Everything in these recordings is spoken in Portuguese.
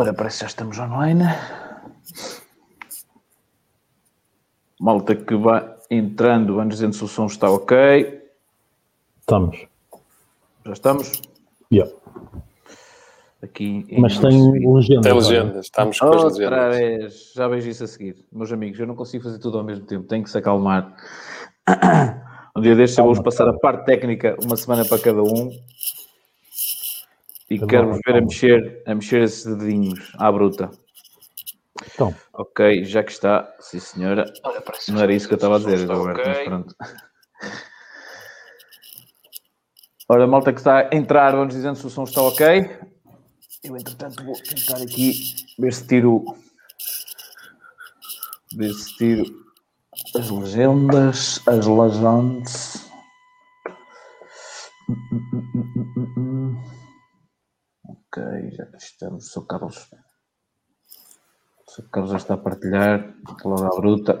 Ora, parece que já estamos online. Malta que vai entrando, vai dizendo se o som está ok. Estamos. Já estamos? Yeah. Aqui em Mas tem legendas. Tem olha. legendas, estamos com as legendas. vez, já vejo isso a seguir. Meus amigos, eu não consigo fazer tudo ao mesmo tempo, tenho que se acalmar. Um dia destes eu vou-vos passar a parte técnica, uma semana para cada um. E Calma, quero-vos ver a mexer, a mexer esses dedinhos à bruta. Então, Ok, já que está, sim senhora. Não era isso que eu estava a dizer, Roberto, mas pronto. Ora, malta que está a entrar, vamos dizendo se o som está ok. Eu, entretanto, vou tentar aqui ver se tiro. Ver se tiro as legendas, as legendas. Ok, já que estamos. Sou Carlos. Sou Carlos já está a partilhar. Logo à bruta.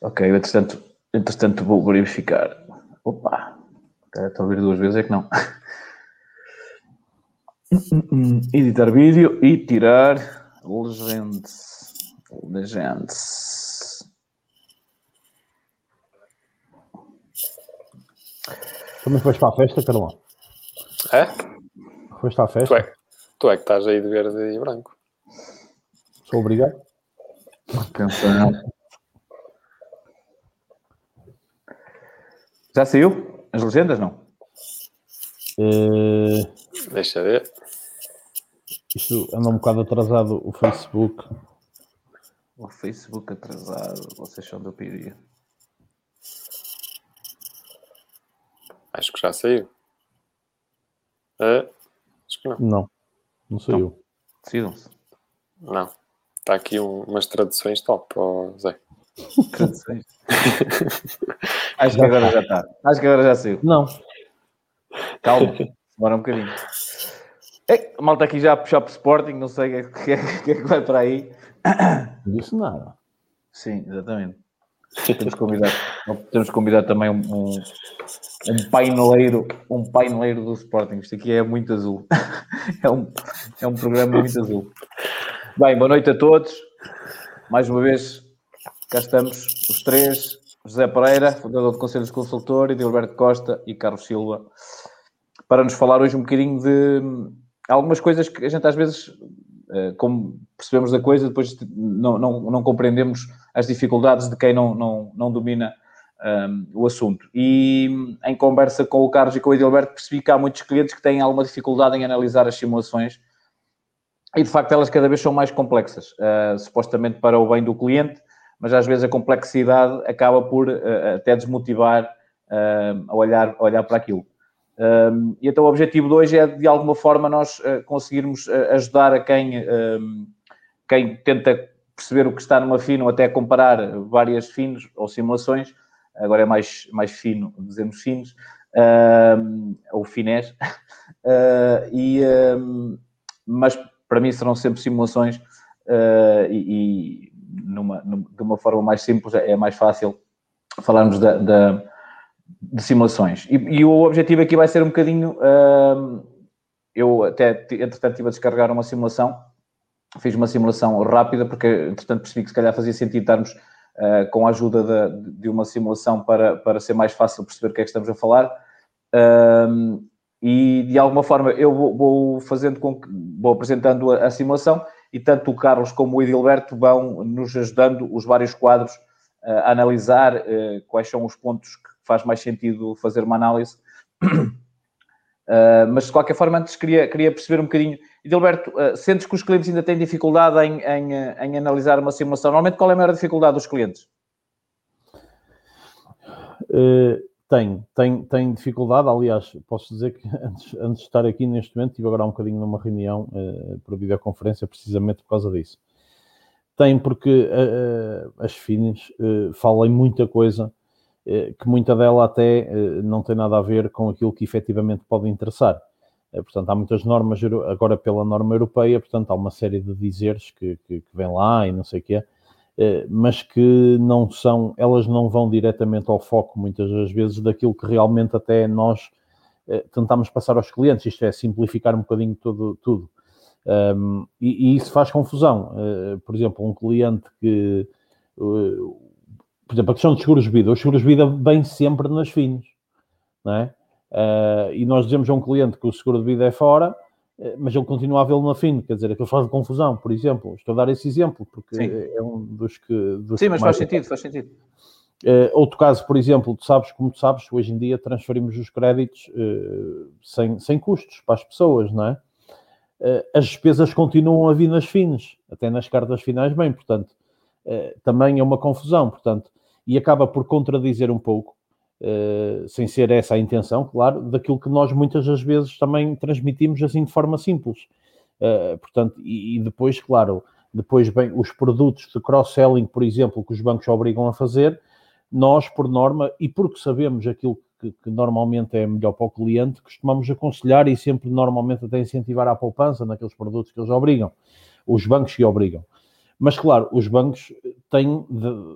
Ok, entretanto, entretanto vou verificar. Opa! Estou a ouvir duas vezes, é que não. Editar vídeo e tirar legendas. Legendas. também foste para a festa, Carlão? É? Foste à Tu festa? é, tu é que estás aí de verde e branco. Sou obrigado? Já saiu? As legendas não? Eh, Deixa ver. isto anda um bocado atrasado o Facebook. O Facebook atrasado. Vocês são do Piria. Acho que já saiu. É? Acho que não. Não, não sou Então. eu. Decidam-se. Não. Está aqui um- umas traduções top, ó, Zé. Traduções. Acho que agora já está. Acho que agora já saiu. Não, Calma, demora um bocadinho. É, a malta aqui já a puxar para o Sporting, não sei o que, é- que é que vai para aí. não disse nada. Sim, exatamente. Temos convidado, temos convidado também um, um, um paineleiro, um paineleiro do Sporting. Isto aqui é muito azul. É um, é um programa muito azul. Bem, boa noite a todos. Mais uma vez, cá estamos os três. José Pereira, fundador do Conselho de Consultor, e Gilberto Costa e Carlos Silva, para nos falar hoje um bocadinho de algumas coisas que a gente às vezes, eh, como percebemos da coisa, depois não, não, não compreendemos as dificuldades de quem não, não, não domina um, o assunto. E em conversa com o Carlos e com o Edilberto, percebi que há muitos clientes que têm alguma dificuldade em analisar as simulações e, de facto, elas cada vez são mais complexas, uh, supostamente para o bem do cliente, mas às vezes a complexidade acaba por uh, até desmotivar uh, a, olhar, a olhar para aquilo. Um, e então o objetivo de hoje é, de alguma forma, nós uh, conseguirmos uh, ajudar a quem, um, quem tenta perceber o que está numa fino, até comparar várias finos ou simulações, agora é mais, mais fino, dizemos finos, um, ou finés, uh, e, um, mas para mim serão sempre simulações uh, e, e numa, numa, de uma forma mais simples é mais fácil falarmos da, da, de simulações. E, e, o objetivo aqui vai ser um bocadinho, uh, eu até, entretanto, estive a descarregar uma simulação, fiz uma simulação rápida, porque, entretanto, percebi que se calhar fazia sentido estarmos Uh, com a ajuda de, de, uma simulação para, para ser mais fácil perceber o que é que estamos a falar. Uh, e de alguma forma eu vou, vou fazendo com que, vou apresentando a, a, simulação e tanto o Carlos como o Edilberto vão nos ajudando os vários quadros uh, a analisar quais são os pontos que faz mais sentido fazer uma análise. Mas de qualquer forma, antes queria, queria perceber um bocadinho. Edilberto, sentes que os clientes ainda têm dificuldade em, em, em analisar uma simulação? Normalmente, qual é a maior dificuldade dos clientes? Uh, tem, tem, tem dificuldade. Aliás, posso dizer que antes, antes de estar aqui neste momento, estive agora um bocadinho numa reunião uh, por videoconferência, precisamente por causa disso. Tem porque uh, as FINES falam muita coisa que muita dela até não tem nada a ver com aquilo que efetivamente pode interessar. Portanto, há muitas normas, agora pela norma europeia, portanto, há uma série de dizeres que, que, que vêm lá e não sei o quê, mas que não são, elas não vão diretamente ao foco, muitas das vezes, daquilo que realmente até nós tentamos passar aos clientes, isto é, simplificar um bocadinho tudo. tudo. Um, e, e, isso faz confusão. Uh, por exemplo, um cliente que. Por exemplo, a questão dos seguros de vida. Os seguros de vida vêm sempre nas fins, não é? Uh, e nós dizemos a um cliente que o seguro de vida é fora, mas ele continua a vê-lo na FIN, quer dizer, aquilo faz confusão, por exemplo. Estou a dar esse exemplo, porque Sim. é um dos que. Dos Sim, que mas faz sentido, faz sentido. Uh, outro caso, por exemplo, tu sabes, como tu sabes, hoje em dia transferimos os créditos uh, sem, sem custos para as pessoas, não é? Uh, as despesas continuam a vir nas fins, até nas cartas finais, bem, portanto, também é uma confusão, portanto, e acaba por contradizer um pouco, sem ser essa a intenção, claro, daquilo que nós muitas das vezes também transmitimos assim de forma simples. portanto, e, e, depois, claro, depois bem, os produtos de cross-selling, por exemplo, que os bancos obrigam a fazer, nós, por norma, e porque sabemos aquilo que, que, normalmente é melhor para o cliente, costumamos aconselhar e sempre, normalmente, até incentivar a poupança naqueles produtos que eles obrigam, os bancos que obrigam. Mas, claro, os bancos têm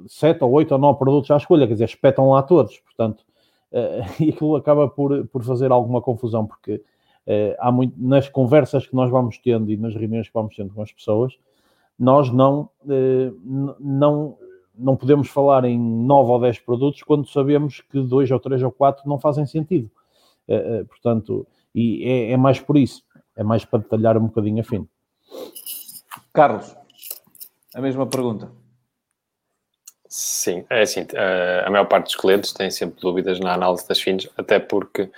7 ou 8 ou 9 produtos à escolha, quer dizer, espetam lá todos, portanto, uh, e aquilo acaba por, por fazer alguma confusão, porque uh, há muito, nas conversas que nós vamos tendo e nas reuniões que vamos tendo com as pessoas, nós não, uh, não não podemos falar em 9 ou 10 produtos quando sabemos que dois ou três ou quatro não fazem sentido. Portanto, e é, é, mais por isso, é mais para detalhar um bocadinho a fim. Carlos, a mesma pergunta. Sim, é assim, eh, a maior parte dos clientes tem sempre dúvidas na análise das fins, até porque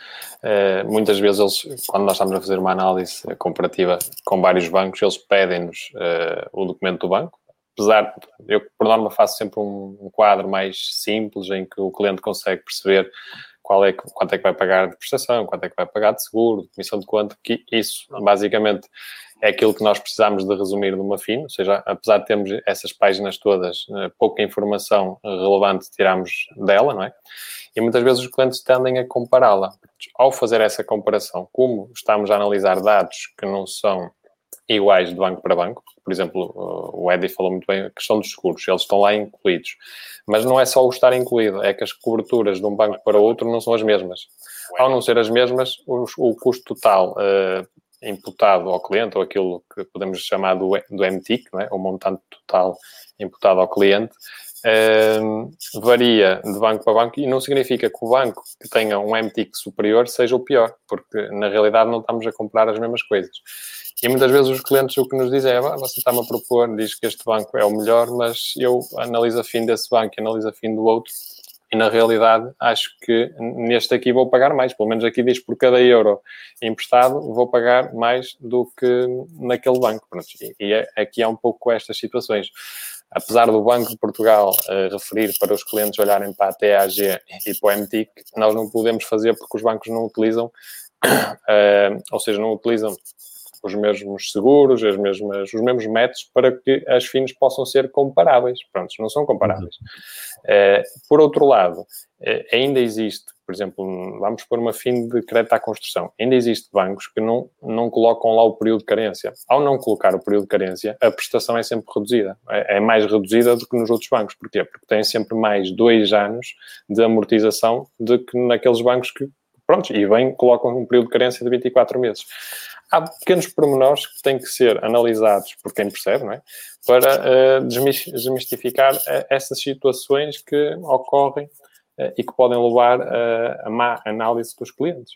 muitas vezes eles, quando nós estamos a fazer uma análise comparativa com vários bancos, eles pedem-nos o documento do banco, apesar, eu por norma faço sempre um, quadro mais simples em que o cliente consegue perceber qual é, quanto é que vai pagar de prestação, quanto é que vai pagar de seguro, de comissão de conta, que isso basicamente é aquilo que nós precisamos de resumir numa FIN, ou seja, apesar de termos essas páginas todas, eh, pouca informação relevante tiramos dela, não é? E muitas vezes os clientes tendem a compará-la. Ao fazer essa comparação, como estamos a analisar dados que não são iguais de banco para banco. Por exemplo, o Eddie falou muito bem a questão dos seguros, eles estão lá incluídos. Mas não é só o estar incluído, é que as coberturas de um banco para outro não são as mesmas. Ao não ser as mesmas, o, custo total uh, imputado ao cliente, ou aquilo que podemos chamar do, do MTIC, é? o montante total imputado ao cliente, Uh, varia de banco para banco e não significa que o banco que tenha um MTIC superior seja o pior, porque na realidade não estamos a comprar as mesmas coisas. E muitas vezes os clientes o que nos dizem é: você está-me a propor, diz que este banco é o melhor, mas eu analiso a fim desse banco e analiso a fim do outro. E na realidade, acho que neste aqui vou pagar mais. Pelo menos aqui diz por cada euro emprestado, vou pagar mais do que naquele banco. Pronto, e é, aqui há um pouco estas situações. Apesar do Banco de Portugal uh, referir para os clientes olharem para a TAG e para o MTIC, nós não podemos fazer porque os bancos não utilizam, uh, ou seja, não utilizam os mesmos seguros, as mesmas, os mesmos métodos para que as fins possam ser comparáveis. Pronto, não são comparáveis. Uh, por outro lado, uh, ainda existe, por exemplo, vamos pôr uma FIN de crédito à construção. Ainda existe bancos que não, não colocam lá o período de carência. Ao não colocar o período de carência, a prestação é sempre reduzida. É, é mais reduzida do que nos outros bancos. Porquê? Porque tem sempre mais dois anos de amortização do que naqueles bancos que, pronto, e bem, colocam um período de carência de 24 meses há pequenos pormenores que têm que ser analisados por quem percebe, não é? Para uh, desmistificar uh, essas situações que ocorrem uh, e que podem levar a má análise dos clientes.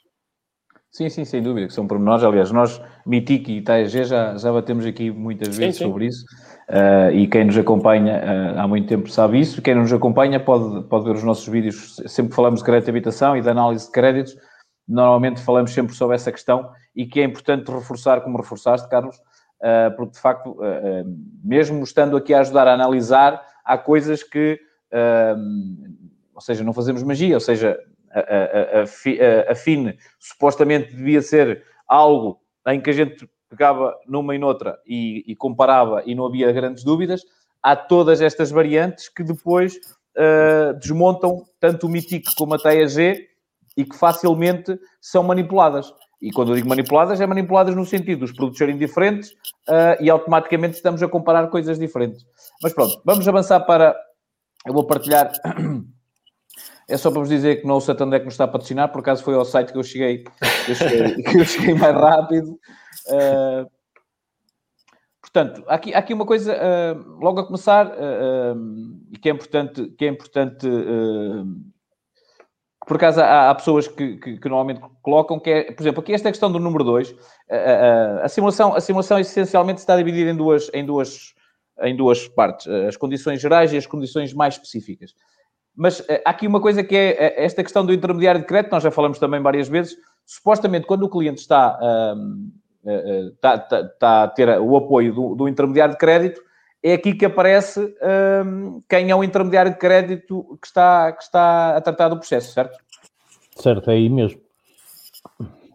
Sim, sim, sem dúvida, que são pormenores. Aliás, nós, Mitic e TAG, já, já batemos aqui muitas vezes sim, sim. sobre isso. E quem nos acompanha há muito tempo sabe isso. Quem nos acompanha pode, pode ver os nossos vídeos. Sempre falamos de crédito de habitação e de análise de créditos, normalmente falamos sempre sobre essa questão e que é importante reforçar, como reforçaste, Carlos, uh, porque de facto, uh, mesmo estando aqui a ajudar a analisar, há coisas que, ou seja, não fazemos magia, ou seja, a, a, FIN supostamente devia ser algo em que a gente pegava numa e noutra e, e, comparava e não havia grandes dúvidas, há todas estas variantes que depois uh, desmontam tanto o MITIC como a TAG e que facilmente são manipuladas. E quando eu digo manipuladas, é manipuladas no sentido dos produtos serem diferentes uh, e automaticamente estamos a comparar coisas diferentes. Mas pronto, vamos avançar para. Eu vou partilhar. É só para vos dizer que não o Santander que nos está a patrocinar, por acaso foi ao site que eu cheguei, eu cheguei, que eu cheguei mais rápido. Uh, portanto, aqui, aqui uma coisa, uh, logo a começar, que é importante, que é importante por acaso há, há pessoas que, que, que, normalmente colocam que é, por exemplo, aqui esta questão do número 2, a, a, simulação, a simulação essencialmente está dividida em duas, em, duas, em duas partes, as condições gerais e as condições mais específicas. Mas há aqui uma coisa que é esta questão do intermediário de crédito, nós já falamos também várias vezes, supostamente quando o cliente está, está, está, está a ter o apoio do, do intermediário de crédito, é aqui que aparece um, quem é o intermediário de crédito que está, que está a tratar do processo, certo? Certo, é aí mesmo.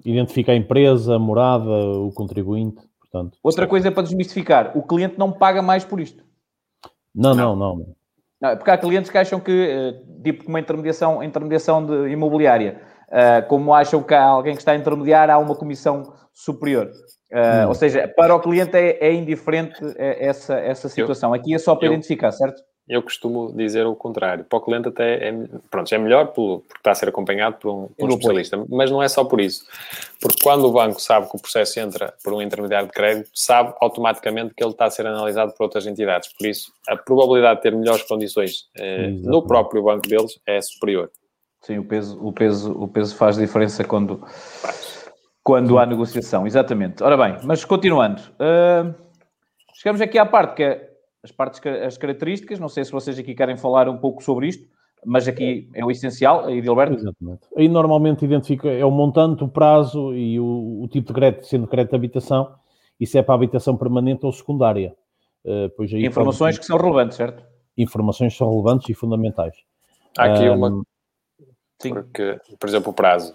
Identifica a empresa, a morada, o contribuinte, portanto. Outra certo. coisa para desmistificar, o cliente não paga mais por isto. Não, não, não. não. não porque há clientes que acham que, eh, tipo, uma intermediação, intermediação de imobiliária, uh, como acham que há alguém que está a intermediar, há uma comissão superior. Uh, ou seja, para o cliente é, é indiferente é, essa, essa situação. Aqui é só para eu, identificar, certo? Eu costumo dizer o contrário. Para o cliente até é, pronto, é melhor por, porque está a ser acompanhado por um, por um especialista. Mas não é só por isso. Porque quando o banco sabe que o processo entra por um intermediário de crédito, sabe automaticamente que ele está a ser analisado por outras entidades. Por isso, a probabilidade de ter melhores condições eh, no próprio banco deles é superior. Sim, o peso, o peso, o peso faz diferença quando... Faz quando há negociação, exatamente. Ora bem, mas continuando. Uh, chegamos aqui à parte que é as partes, as características. Não sei se vocês aqui querem falar um pouco sobre isto, mas aqui é o essencial, aí Gilberto. Exatamente. Aí normalmente identifica é o montante, o prazo e o, o tipo de crédito, sendo crédito de habitação, e se é para habitação permanente ou secundária. Uh, pois aí Informações pode... que são relevantes, certo? Informações que são relevantes e fundamentais. Há aqui um, uma. Sim. Porque, por exemplo, o prazo.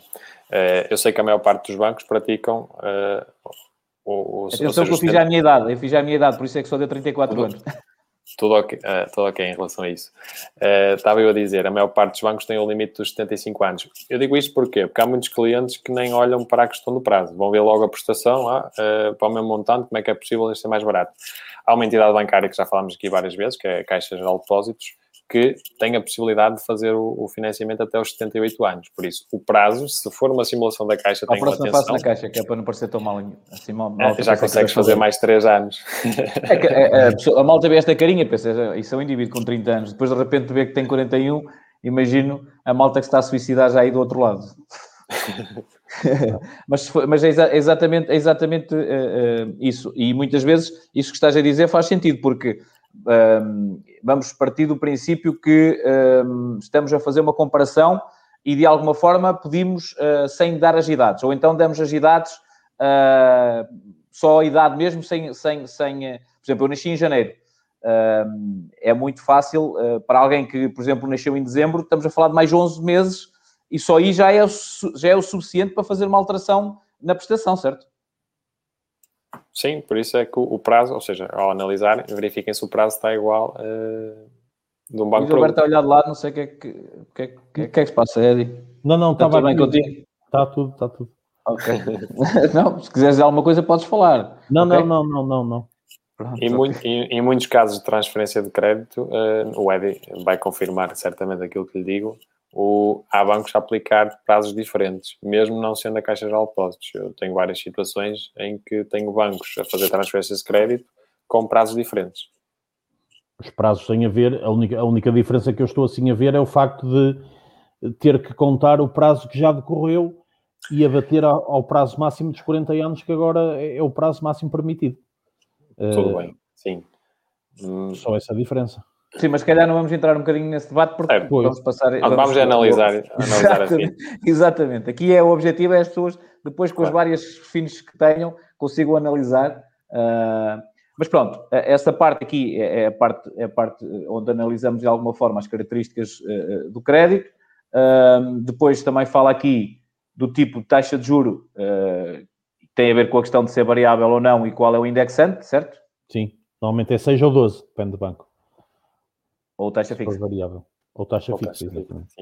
Uh, eu sei que a maior parte dos bancos praticam uh, o, o Atenção que eu fiz já a minha idade, eu fiz já a minha idade, por isso é que só deu 34 tudo, anos. Tudo ok, uh, tudo ok em relação a isso. Uh, estava eu a dizer, a maior parte dos bancos tem o limite dos 75 anos. Eu digo isto porquê? Porque há muitos clientes que nem olham para a questão do prazo. Vão ver logo a prestação, ah, uh, para o mesmo montante, como é que é possível isto ser mais barato. Há uma entidade bancária que já falámos aqui várias vezes, que é a Caixa Geral de Depósitos, que tem a possibilidade de fazer o, o, financiamento até os 78 anos. Por isso, o prazo, se for uma simulação da Caixa, tem atenção... na Caixa, que é para não parecer tão mal, assim, mal, mal é, Já consegues fazer mais 3 anos. É que, é, é, a, pessoa, a malta vê esta carinha, pensa, isso é um indivíduo com 30 anos, depois de repente vê que tem 41, imagino a malta que está a suicidar já aí do outro lado. mas, mas é, exa exatamente, é exatamente uh, uh, isso. E muitas vezes isso que estás a dizer faz sentido, porque vamos partir do princípio que estamos a fazer uma comparação e de alguma forma pedimos uh, sem dar as idades, ou então damos as idades uh, só a idade mesmo, sem, sem, sem. Uh, por exemplo, eu nasci em janeiro. é muito fácil para alguém que, por exemplo, nasceu em dezembro, estamos a falar de mais 11 meses e só aí já é, já é o suficiente para fazer uma alteração na prestação, certo? Sim, por isso é que o, prazo, ou seja, ao analisar, verifiquem se o prazo está igual uh, de um banco para outro. Roberto está a olhar de lado, não sei o que é que, que, é que, que, é que se passa, Eddie. Não, não, está, está tudo bem contigo? Está tudo, está tudo. Ok. não, se quiseres dizer alguma coisa, podes falar. Não, okay? não, não, não, não, não. Pronto, em, okay. muito, em, em, muitos casos de transferência de crédito, uh, o Eddie vai confirmar certamente aquilo que lhe digo o, há bancos a aplicar prazos diferentes, mesmo não sendo a Caixa Geral de Depósitos. Eu tenho várias situações em que tenho bancos a fazer transferências de crédito com prazos diferentes. Os prazos têm a ver, a única, a única diferença que eu estou assim a ver é o facto de ter que contar o prazo que já decorreu e abater ao, ao prazo máximo dos 40 anos, que agora é, é o prazo máximo permitido. Tudo uh, bem, sim. Só essa diferença. Sim, mas se calhar não vamos entrar um bocadinho nesse debate porque é, vamos passar. Vamos, vamos analisar, analisar exatamente, exatamente. Aqui é o objetivo é as pessoas, depois com claro. os vários fins que tenham, consigam analisar. Uh, mas pronto, essa parte aqui é, é a parte, é a parte onde analisamos de alguma forma as características uh, do crédito. Uh, depois também fala aqui do tipo de taxa de juro, tem a ver com a questão de ser variável ou não e qual é o indexante, certo? Sim, normalmente é 6 ou 12, depende do banco. Ou taxa fixa. variável. Ou taxa Ou fixa, exatamente.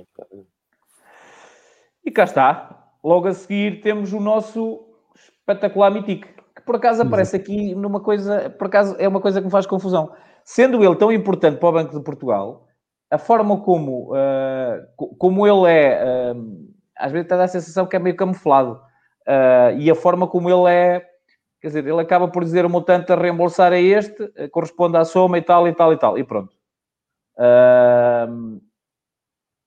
E cá está. Logo a seguir temos o nosso espetacular Mitic, que por acaso aparece aqui numa coisa, por acaso é uma coisa que me faz confusão. Sendo ele tão importante para o Banco de Portugal, a forma como, uh, como ele é, uh, às vezes dá a sensação que é meio camuflado. Uh, e a forma como ele é quer dizer, ele acaba por dizer o montante a reembolsar a este, corresponde à soma e tal e tal e tal, e pronto.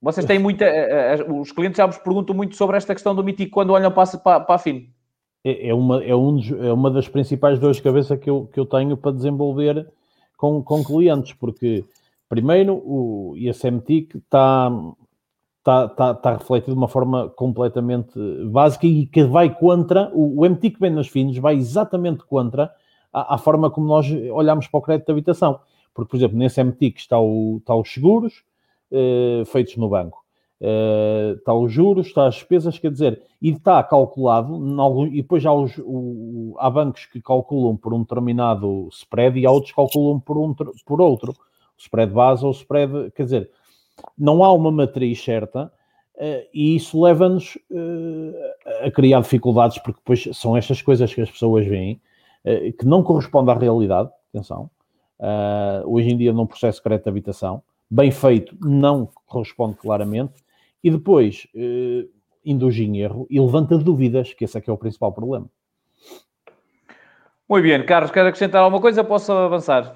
Vocês têm muita. Uh, os clientes já vos perguntam muito sobre esta questão do Mitico quando olham para, para, para a FIN. É, é, uma, é, um é uma das principais dores de cabeça que eu, que eu tenho para desenvolver com, com clientes, porque primeiro o ISMTIC está está, está, está refletido de uma forma completamente básica e que vai contra, o, o MT que vem nas fins vai exatamente contra a, a, forma como nós olhamos para o crédito de habitação. Porque, por exemplo, nesse MT que está, o, está os seguros eh, feitos no banco, eh, está os juros, está as despesas, quer dizer, e está calculado, algum, e depois há, os, o, há bancos que calculam por um determinado spread e há outros que calculam por, um, por outro, o spread base ou o spread, quer dizer, não há uma matriz certa uh, e isso leva-nos uh, a criar dificuldades, porque depois são estas coisas que as pessoas veem uh, que não correspondem à realidade. Atenção, hoje em dia, num processo de crédito de habitação, bem feito, não corresponde claramente, e depois induz em erro e levanta dúvidas, que esse é que é o principal problema. Muito bem, Carlos, quer acrescentar alguma coisa? Posso avançar?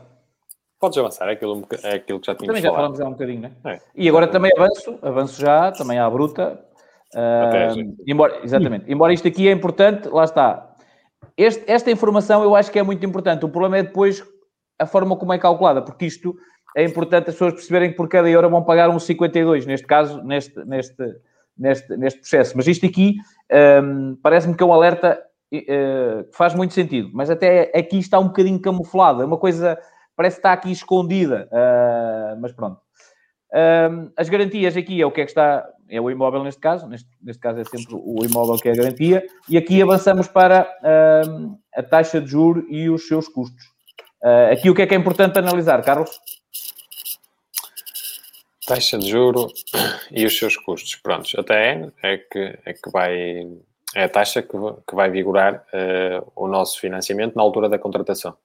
Podes avançar, é aquilo, é aquilo que já tínhamos Também já falamos há um bocadinho, né? É. E agora também avanço, avanço já, também à bruta. Uh, embora, exatamente. Sim. Embora isto aqui é importante, lá está. Este, esta informação eu acho que é muito importante. O problema é depois a forma como é calculada, porque isto é importante as pessoas perceberem que por cada euro vão pagar uns 52, neste caso, neste, neste, neste, neste processo. Mas isto aqui um, parece-me que é um alerta uh, que faz muito sentido, mas até aqui está um bocadinho camuflado. É uma coisa parece que está aqui escondida, uh, mas pronto. Uh, as garantias aqui é o que é que está, é o imóvel neste caso, neste, neste caso é sempre o imóvel que é a garantia, e aqui avançamos para uh, a taxa de juro e os seus custos. Aqui o que é que é importante analisar, Carlos? Taxa de juro e os seus custos. Prontos, a TN é que, é que vai, é a taxa que, que vai vigorar o nosso financiamento na altura da contratação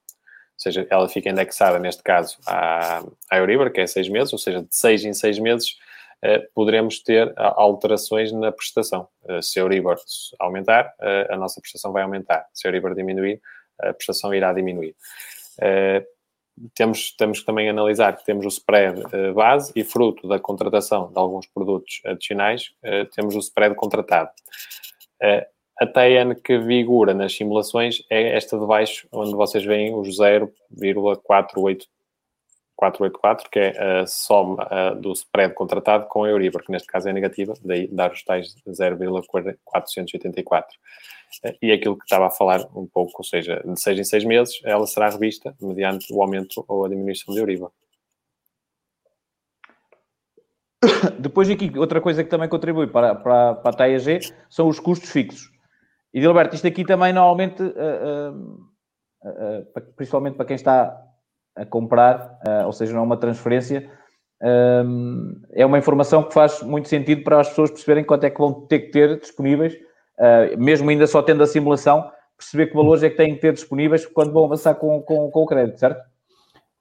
seja, ela fica indexada, neste caso, à, à Euribor, que é seis meses, ou seja, de seis em seis meses eh, poderemos ter alterações na prestação. Eh, se a Euribor aumentar, eh, a nossa prestação vai aumentar. Se a Euribor diminuir, a prestação irá diminuir. Temos, temos que também analisar que temos o spread base e fruto da contratação de alguns produtos adicionais, temos o spread contratado. A TN que vigora nas simulações é esta de baixo, onde vocês veem os 0,484, que é a soma do spread contratado com a Euribor, que neste caso é negativa, daí dar os tais 0,484. E aquilo que estava a falar um pouco, ou seja, de seis em seis meses, ela será revista mediante o aumento ou a diminuição de Euribor. Depois aqui, outra coisa que também contribui para, para, para a TAEG são os custos fixos. E Gilberto, isto aqui também normalmente, uh, uh, uh, principalmente para quem está a comprar, ou seja, não é uma transferência, é uma informação que faz muito sentido para as pessoas perceberem quanto é que vão ter que ter disponíveis, mesmo ainda só tendo a simulação, perceber que valores é que têm que ter disponíveis quando vão avançar com, com, com o crédito, certo?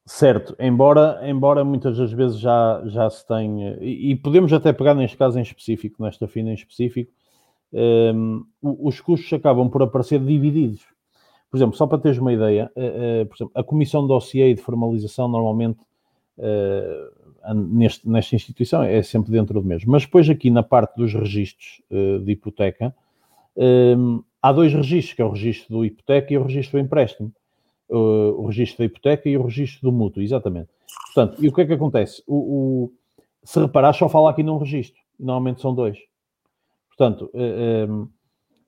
Certo, embora, embora muitas das vezes já, já se tenha, e, e podemos até pegar neste caso em específico, nesta fina em específico, um, os custos acabam por aparecer divididos. Por exemplo, só para teres uma ideia, uh, uh, por exemplo, a comissão de dossiê e de formalização normalmente uh, neste, nesta instituição é sempre dentro do mesmo. Mas depois aqui na parte dos registros de hipoteca, um, há dois registros, que é o registro do hipoteca e o registro do empréstimo. o registro da hipoteca e o registro do mútuo, exatamente. Portanto, e o que é que acontece? O, o, se reparar, só fala aqui num registro. Normalmente são dois. Portanto, eh, ehm,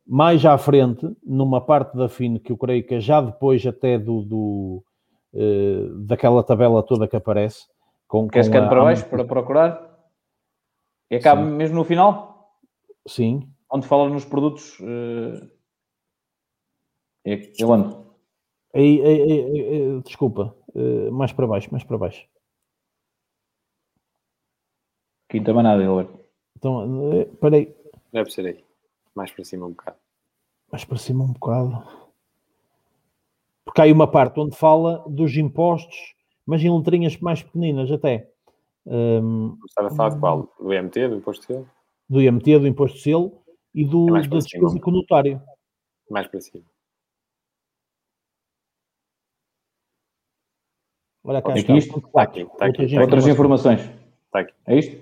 mais à frente, numa parte da FIN, que eu creio que é já depois até do, do eh, daquela tabela toda que aparece. Com, Queres que para baixo para procurar? E acaba Sim. mesmo no final? Sim. Onde fala nos produtos. Uh... Eu ando. Aí, aí, aí, desculpa, mais para baixo, mais para baixo. Quinta manada, Gilberto. Então, espera aí. Deve ser aí mais para cima um bocado. Mais para cima um bocado. Porque há aí uma parte onde fala dos impostos, mas em letrinhas mais pequeninas até. Um, Estava a falar de qual? Do IMT, do imposto de selo? Do IMT, do imposto de selo e do, é da despesa com notário. Mais para cima. Olha cá, é está, isto? Está aqui, está aqui, está aqui, Outras informações. Está aqui. É isto?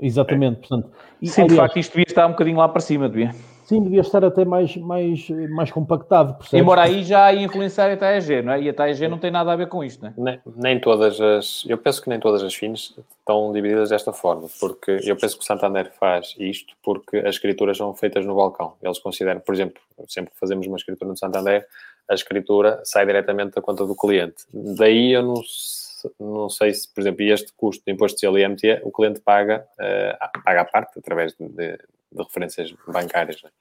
Exatamente, é. portanto. Sim, de facto, isto devia estar um bocadinho lá para cima, devia. Sim, devia estar até mais, mais, mais compactado, percebes? Embora aí já ia influenciar a TAEG, não é? E a TAEG não tem nada a ver com isto, não é? Nem, nem todas as. Eu penso que nem todas as fins estão divididas desta forma, porque eu penso que o Santander faz isto porque as escrituras são feitas no balcão. Eles consideram, por exemplo, sempre que fazemos uma escritura no Santander, a escritura sai diretamente da conta do cliente. Daí eu não, não sei se, por exemplo, este custo de imposto de e IMT, o cliente paga, eh, paga à parte através de, de- de referências bancárias. Não, é?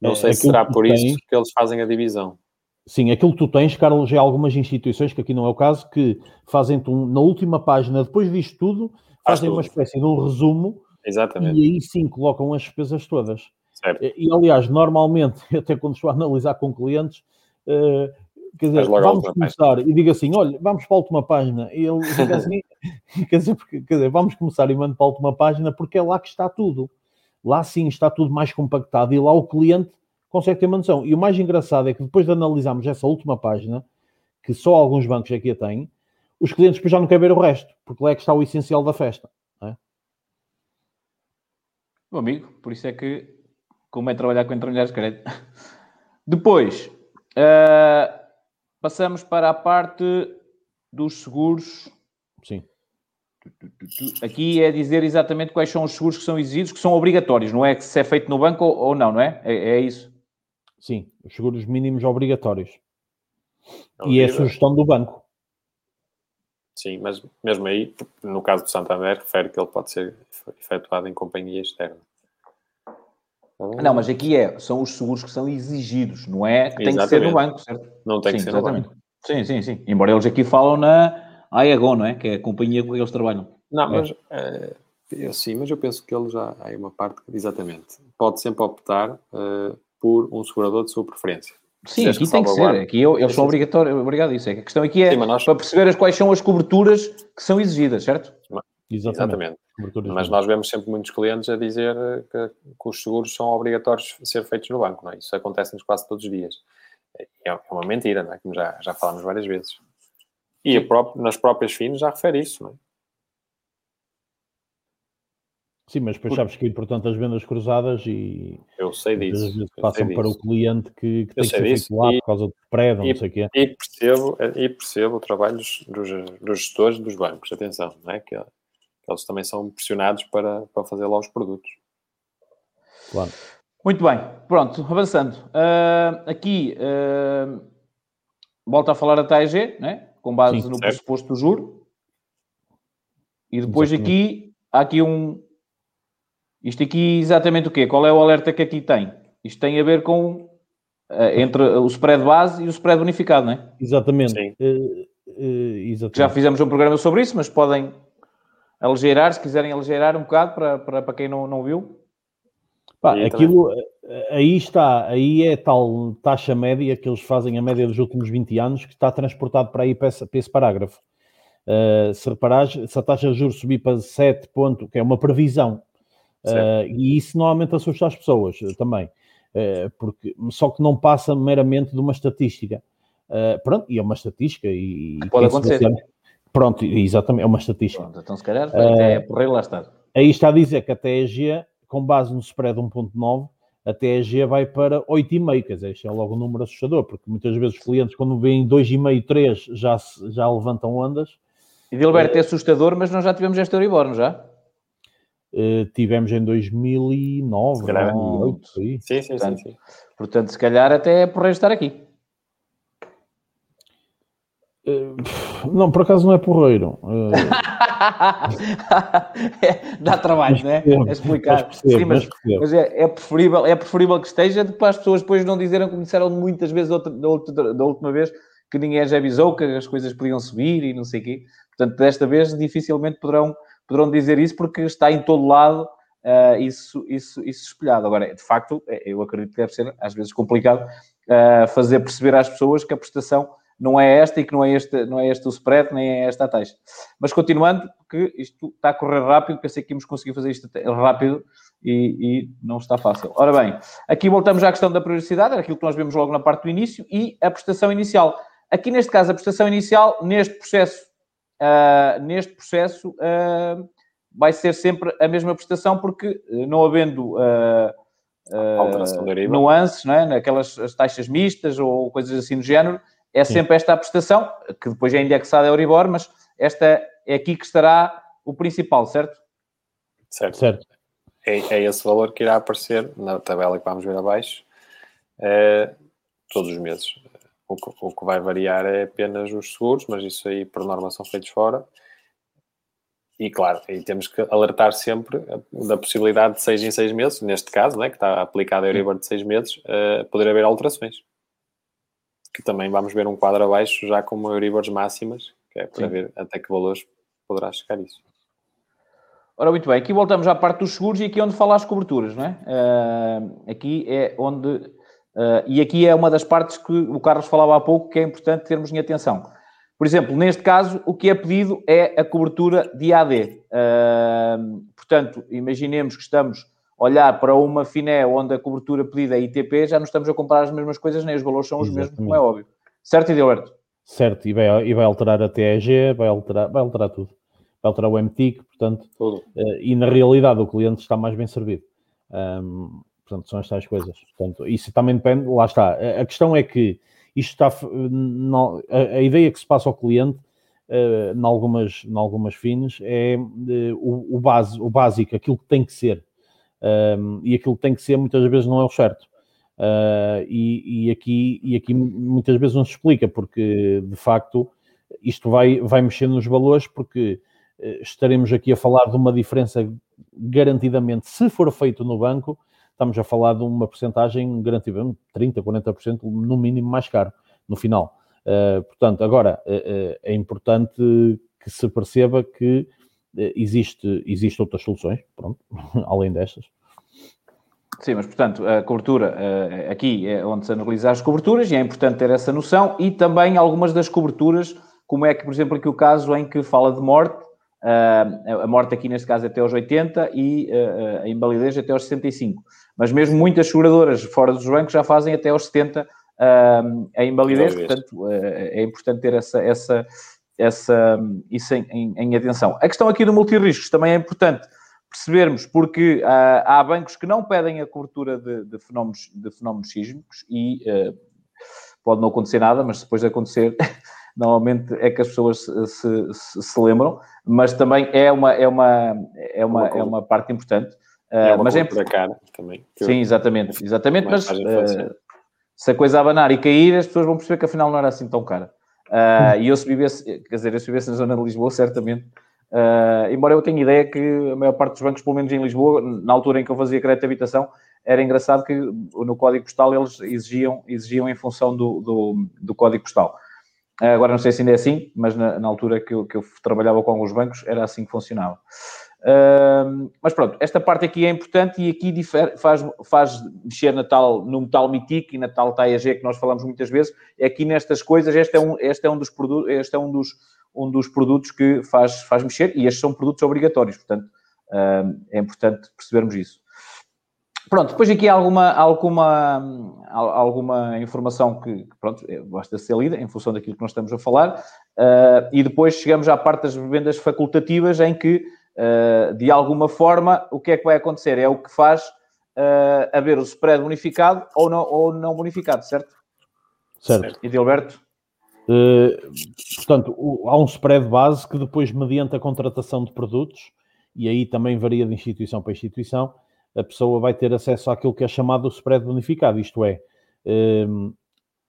não É, sei se será por tens- isso que eles fazem a divisão. Sim, aquilo que tu tens, Carlos, é algumas instituições, que aqui não é o caso, que fazem-te um- na última página, depois disto tudo, Faz fazem uma tudo. espécie de um resumo Exatamente. e aí sim colocam as despesas todas. Certo. E, aliás, normalmente, até quando estou a analisar com clientes, eh, quer dizer, vamos começar e digo assim: olha, vamos para a última página. E ele fica assim, quer, dizer, porque- quer dizer, vamos começar e mando para a última página porque é lá que está tudo. Lá sim está tudo mais compactado e lá o cliente consegue ter uma noção. E o mais engraçado é que depois de analisarmos essa última página, que só alguns bancos aqui a têm, os clientes depois já não querem ver o resto, porque lá é que está o essencial da festa. Meu amigo, por isso é que como é trabalhar com intermediários de crédito. Depois, eh, passamos para a parte dos seguros. Sim. Aqui é dizer exatamente quais são os seguros que são exigidos, que são obrigatórios, não é que se é feito no banco ou, não, não é? é? é isso. Sim, os seguros mínimos obrigatórios. Não E é a sugestão do banco. Sim, mas mesmo aí, no caso do Santander, refere que ele pode ser efetuado em companhia externa. Não, mas aqui é, são os seguros que são exigidos, não é que tem que ser no Exatamente. banco, certo? Não tem sim, que ser no exatamente. banco. Sim, sim, sim. Embora eles aqui falam na Aegon, não é? Que é a companhia com que eles trabalham. Não, mas eh, eu, sim, mas eu penso que ele já há uma parte que exatamente pode sempre optar eh, por um segurador de sua preferência. Sim, aqui tem que ser. Aqui eu- eles são obrigatórios. Obrigado, isso. É que a questão aqui é Sim, nós- para perceber as- quais são as coberturas que são exigidas, certo? Exatamente. Exatamente. Mas nós vemos sempre muitos clientes a dizer eh, que, que os seguros são obrigatórios a ser feitos no banco, não é? Isso acontece-nos quase todos os dias. É, é uma mentira, não é? Como já, já falámos várias vezes. E a pró- nas próprias fins já refere isso, não é? Sim, mas depois sabes que é importante as vendas cruzadas e Eu sei disso. vezes eu passam sei para o disso. cliente que, que tem que ser feito lá E- por causa do e- não sei o quê. E percebo, e percebo o trabalho dos, dos, gestores dos bancos, atenção, não é? Que, que eles também são pressionados para, para fazer lá os produtos. Claro. Muito bem. Pronto, avançando. Ah, aqui, ah, volta a falar da TAEG, né? Com base Sim, no certo. pressuposto do juro. E depois Exatamente. aqui, há aqui um... Isto aqui exatamente o quê? Qual é o alerta que aqui tem? Isto tem a ver com... ah, entre o spread base e o spread bonificado, não é? Exatamente. Sim. Eh, eh, exatamente. Já fizemos um programa sobre isso, mas podem aligeirar, se quiserem aligeirar um bocado para, para, para quem não, não viu. Pá, Aí aquilo, eh, aí está, aí é tal taxa média que eles fazem a média dos últimos 20 anos que está transportado para aí para esse, para esse parágrafo. Eh, se reparares, se a taxa de juros subir para 7 ponto, que é uma previsão, eh, e isso normalmente assusta as pessoas eh, também, eh, porque, só que não passa meramente de uma estatística. Eh, pronto, e é uma estatística e... e Pode acontecer. Pronto, exatamente, é uma estatística. Pronto, então se calhar até porreiro lá está. Aí está a dizer que a TEG, com base no spread 1.9, a TEG vai para 8,5, quer dizer, isto é logo um número assustador, porque muitas vezes os clientes, quando veem 2,5, 3, já, já levantam ondas. E Dilberto é assustador, mas nós já tivemos esta Euribor, não já? Eh, tivemos em 2009, Se calhar. 2008, por aí. Sim, sim, sim. Portanto, sim. Portanto, se calhar até é porreiro estar aqui. Eh, não, por acaso não é porreiro. Eh, É, Dá trabalho, não é? percebo, É explicar. mas percebo, Sim, mas, mas é, é, preferível, é preferível que esteja para as pessoas depois não dizerem como disseram muitas vezes outra, da, outra- da última vez que ninguém as avisou que as coisas podiam subir e não sei o quê. Portanto, desta vez dificilmente poderão, poderão dizer isso porque está em todo lado ah, isso, isso, isso espelhado. Agora, de facto, é- eu acredito que deve ser às vezes complicado ah, fazer perceber às pessoas que a prestação não é esta e que não é este, não é este o spread, nem é esta a taxa. Mas continuando, porque isto está a correr rápido, pensei que íamos conseguir fazer isto rápido e, e não está fácil. Ora bem, aqui voltamos à questão da periodicidade, era aquilo que nós vemos logo na parte do início, e a prestação inicial. Aqui neste caso, a prestação inicial, neste processo, uh, neste processo uh, vai ser sempre a mesma prestação, porque não havendo nuances, não é? naquelas as taxas mistas ou coisas assim do género, é sempre Sim. esta a prestação, que depois é indexada a Euribor, mas esta é aqui que estará o principal, certo? Certo. certo. É, é esse valor que irá aparecer na tabela que vamos ver abaixo é, todos os meses. O que, o que vai variar é apenas os seguros, mas isso aí, por norma, são feitos fora. E claro, aí temos que alertar sempre da possibilidade de seis em seis meses, neste caso, né, que está aplicado a Euribor de seis meses, uh, poder haver alterações. Que também vamos ver um quadro abaixo já com Euribors máximas, que é para Sim. ver até que valores poderá chegar isso. Ora, muito bem, aqui voltamos à parte dos seguros e aqui é onde fala as coberturas, não é? Uh, aqui é onde. Uh, e aqui é uma das partes que o Carlos falava há pouco que é importante termos em atenção. Por exemplo, neste caso, o que é pedido é a cobertura de AD. Uh, portanto, imaginemos que estamos olhar para uma FINE onde a cobertura pedida é ITP, já não estamos a comprar as mesmas coisas, nem os valores são os Exatamente. mesmos, como é óbvio. Certo, Edilberto? Certo, e vai, e vai alterar a TEG, vai alterar, vai alterar tudo vai alterar o MTIC, portanto, uh, e na realidade o cliente está mais bem servido. Um, portanto, são estas coisas. Portanto, isso também depende, lá está. A, questão é que isto está, no, a, a, ideia que se passa ao cliente, uh, em, algumas, algumas fins, é uh, o, o, base, o básico, aquilo que tem que ser. Um, e aquilo que tem que ser muitas vezes não é o certo. Uh, e, e, aqui, e aqui muitas vezes não se explica, porque de facto isto vai, vai mexer nos valores, porque eh, estaremos aqui a falar de uma diferença garantidamente, se for feito no banco, estamos a falar de uma porcentagem garantidamente 30%, 40% no mínimo mais caro no final. Uh, portanto, agora uh, é importante que se perceba que uh, existe, existe outras soluções, pronto, além destas. Sim, mas portanto, a cobertura aqui é onde se analisa as coberturas e é importante ter essa noção e também algumas das coberturas, como é que, por exemplo, aqui o caso em que fala de morte, Uh, a morte aqui neste caso é até aos 80 e a invalidez até aos 65. Mas mesmo muitas seguradoras fora dos bancos já fazem até aos 70 uh, a invalidez, portanto é importante ter essa, essa, essa, isso em, em, em, atenção. A questão aqui do multirriscos também é importante percebermos porque há bancos que não pedem a cobertura de, de fenómenos, de fenómenos sísmicos e pode não acontecer nada, mas depois de acontecer normalmente é que as pessoas se, se, se, lembram, mas também é uma, é uma, é uma, é uma parte importante. É uma mas é cara também. Sim, exatamente, exatamente, mas uh, se a coisa abanar e cair, as pessoas vão perceber que afinal não era assim tão cara. Uh, e eu se vivesse, quer dizer, eu se vivesse na zona de Lisboa, certamente, uh, embora eu tenha ideia que a maior parte dos bancos, pelo menos em Lisboa, na altura em que eu fazia crédito de habitação, era engraçado que no código postal eles exigiam, exigiam em função do, do, do código postal. Agora não sei se ainda é assim, mas na, na altura que eu, que eu, trabalhava com alguns bancos era assim que funcionava. Mas pronto, esta parte aqui é importante e aqui difere, faz, faz mexer na tal, no tal MITIC e na tal TAEG que nós falamos muitas vezes. É aqui nestas coisas, este é um, este é um dos produtos, este é um dos, um dos produtos que faz, faz mexer e estes são produtos obrigatórios, portanto uh, é importante percebermos isso. Pronto, depois aqui há alguma, alguma, alguma informação que, pronto, é, basta ser lida em função daquilo que nós estamos a falar. Uh, e depois chegamos à parte das vendas facultativas em que, de alguma forma, o que é que vai acontecer? É o que faz uh, haver o spread bonificado ou não, ou não bonificado, certo? Certo. E Dilberto? Uh, portanto, o, há um spread base que depois, mediante a contratação de produtos, e aí também varia de instituição para instituição, a pessoa vai ter acesso àquilo que é chamado o spread bonificado, isto é,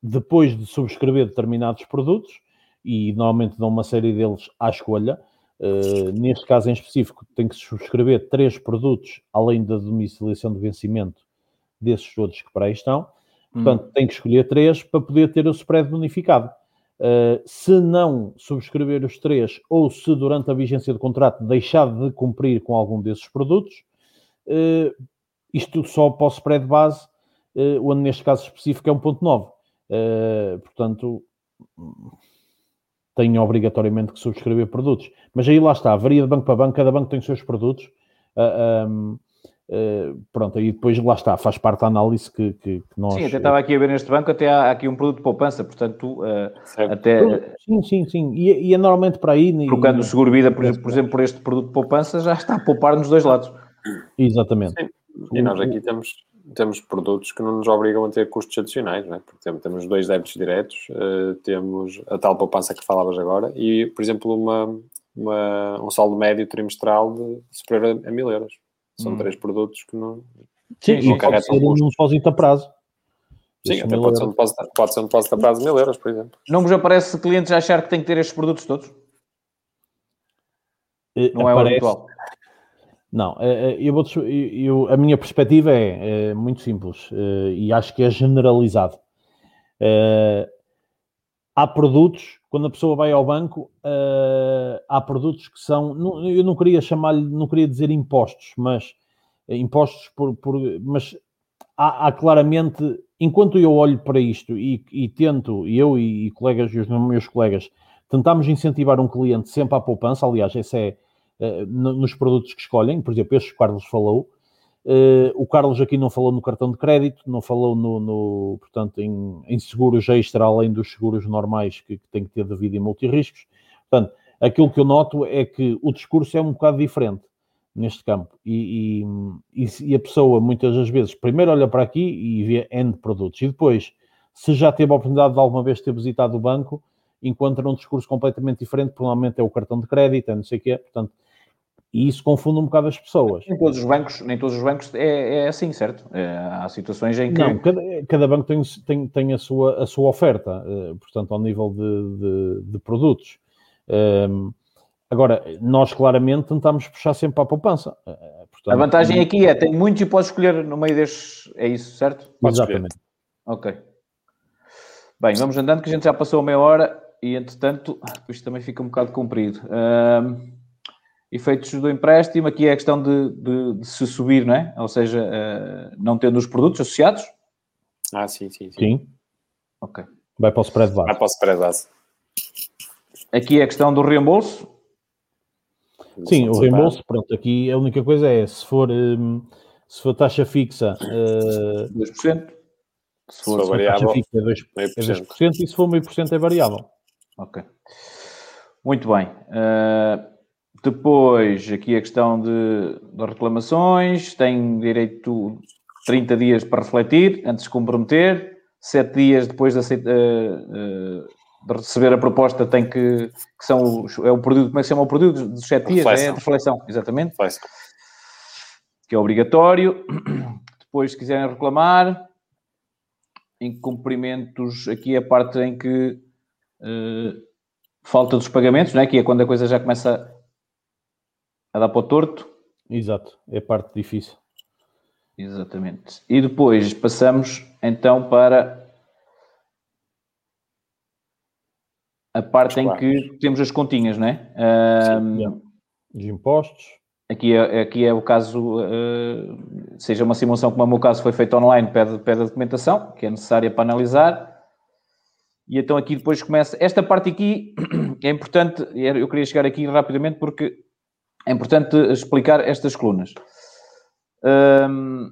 depois de subscrever determinados produtos, e normalmente dão uma série deles à escolha, eh, neste caso em específico, tem que subscrever três produtos, além da domiciliação de vencimento desses todos que para aí estão. Portanto, hum. tem que escolher três para poder ter o spread bonificado. Uh, se não subscrever os três, ou se durante a vigência do contrato deixar de cumprir com algum desses produtos, uh, isto só para o spread base, uh, onde neste caso específico é 1.9. Uh, eh, portanto, tem obrigatoriamente que subscrever produtos. Mas aí lá está, varia de banco para banco, cada banco tem os seus produtos. Uh, um, Uh, pronto, aí depois lá está, faz parte da análise que, que, que nós. Sim, até estava aqui a ver neste banco, até há, aqui um produto de poupança, portanto, uh, até. Sim, sim, sim. E, e é normalmente para aí. Trocando o seguro-vida, por, por, exemplo, por este produto de poupança, já está a poupar nos dois lados. Exatamente. Sim. E nós aqui temos, temos produtos que não nos obrigam a ter custos adicionais, não é? Porque temos dois débitos diretos, uh, temos a tal poupança que falavas agora e, por exemplo, uma, uma um saldo médio trimestral de superior a, a mil euros. São hum. três produtos que não. Sim, não pode ser um depósito a prazo. Sim, até pode ser, um depósito, pode ser um depósito a prazo de mil euros, por exemplo. Não vos aparece clientes a achar que têm que ter estes produtos todos? Eh, não Aparece... é o habitual. Não, eh, eh, eu vou, eu, a minha perspectiva é, é, muito simples e acho que é generalizado. há produtos, quando a pessoa vai ao banco, há produtos que são, eu não queria chamar-lhe, não queria dizer impostos, mas impostos por, por mas há, há, claramente, enquanto eu olho para isto e, e tento, eu e, e colegas e os meus colegas, tentamos incentivar um cliente sempre à poupança, aliás, esse é nos produtos que escolhem, por exemplo, este que o Carlos falou, uh, o Carlos aqui não falou no cartão de crédito, não falou no, no portanto, em, em, seguros extra, além dos seguros normais que, que tem que ter devido em multirriscos. Portanto, aquilo que eu noto é que o discurso é um bocado diferente neste campo. E, e, e, a pessoa, muitas das vezes, primeiro olha para aqui e vê N produtos. E depois, se já teve a oportunidade de alguma vez ter visitado o banco, encontra um discurso completamente diferente, provavelmente é o cartão de crédito, é não sei o quê. Portanto, e isso confunde um bocado as pessoas. Nem todos os bancos, nem todos os bancos é, é assim, certo? É, há situações em que... Não, cada, cada banco tem, tem, tem a, sua, a sua oferta, uh, portanto, ao nível de, de, de produtos. Um, ehm, Agora, nós claramente tentamos puxar sempre para a poupança. Eh, eh, portanto, a vantagem aqui é, tem muitos e podes escolher no meio destes, é isso, certo? Exatamente. Ok. Bem, vamos andando que a gente já passou meia hora e, entretanto, isto também fica um bocado comprido. Um, efeitos do empréstimo, aqui é a questão de, de, de se subir, não é? Ou seja, uh, não tendo os produtos associados? Ah, sim, sim, sim. Sim. Ok. Vai para o spread base. Vai para o spread base. Aqui é a questão do reembolso. Sim, o reembolso, pronto, aqui a única coisa é se for, um, se for taxa fixa uh, 2%, se for, se for variável, taxa fixa é 2%, é 2% e se for meio por cento é variável. Ok. Muito bem. Uh, depois, aqui a questão de, de reclamações, tem direito 30 dias para refletir antes de comprometer, 7 dias depois de aceitar. Uh, uh, de receber a proposta tem que, que são os, é o produto, como é que se chama o produto dos sete dias? Reflexão. É a reflexão, exatamente. Reflexão. Que é obrigatório. Depois, se quiserem reclamar, em cumprimentos, aqui é a parte em que uh, falta dos pagamentos, não é? que é quando a coisa já começa a dar para o torto. Exato, é a parte difícil. Exatamente. E depois passamos então para a parte em que temos as continhas, não é? Um, Os impostos. Aqui é, aqui é o caso, uh, seja uma simulação como o meu caso foi feita online, pede, pede a documentação, que é necessária para analisar. E então aqui depois começa. Esta parte aqui é importante, eu queria chegar aqui rapidamente porque é importante explicar estas colunas. Um,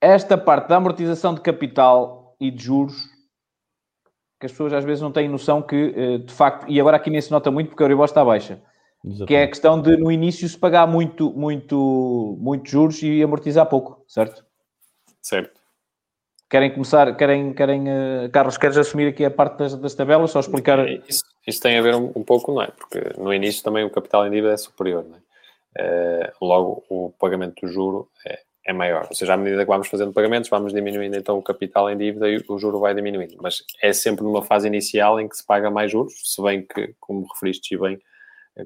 esta parte da amortização de capital e de juros que as pessoas às vezes não têm noção que, eh, de facto, e agora aqui nem se nota muito porque a Euribor está baixa, Exatamente. que é a questão de no início se pagar muito, muito, muito juros e amortizar pouco, certo? Certo. Querem começar, querem, querem uh, Carlos, queres assumir aqui a parte das, das tabelas, só explicar? Isso, isso tem a ver um, um, pouco, não é? Porque no início também o capital em dívida é superior, não é? Uh, logo o pagamento do juro é, é maior. Ou seja, à medida que vamos fazendo pagamentos, vamos diminuindo então o capital em dívida e o juro vai diminuindo. Mas é sempre numa fase inicial em que se paga mais juros, se bem que, como referiste bem,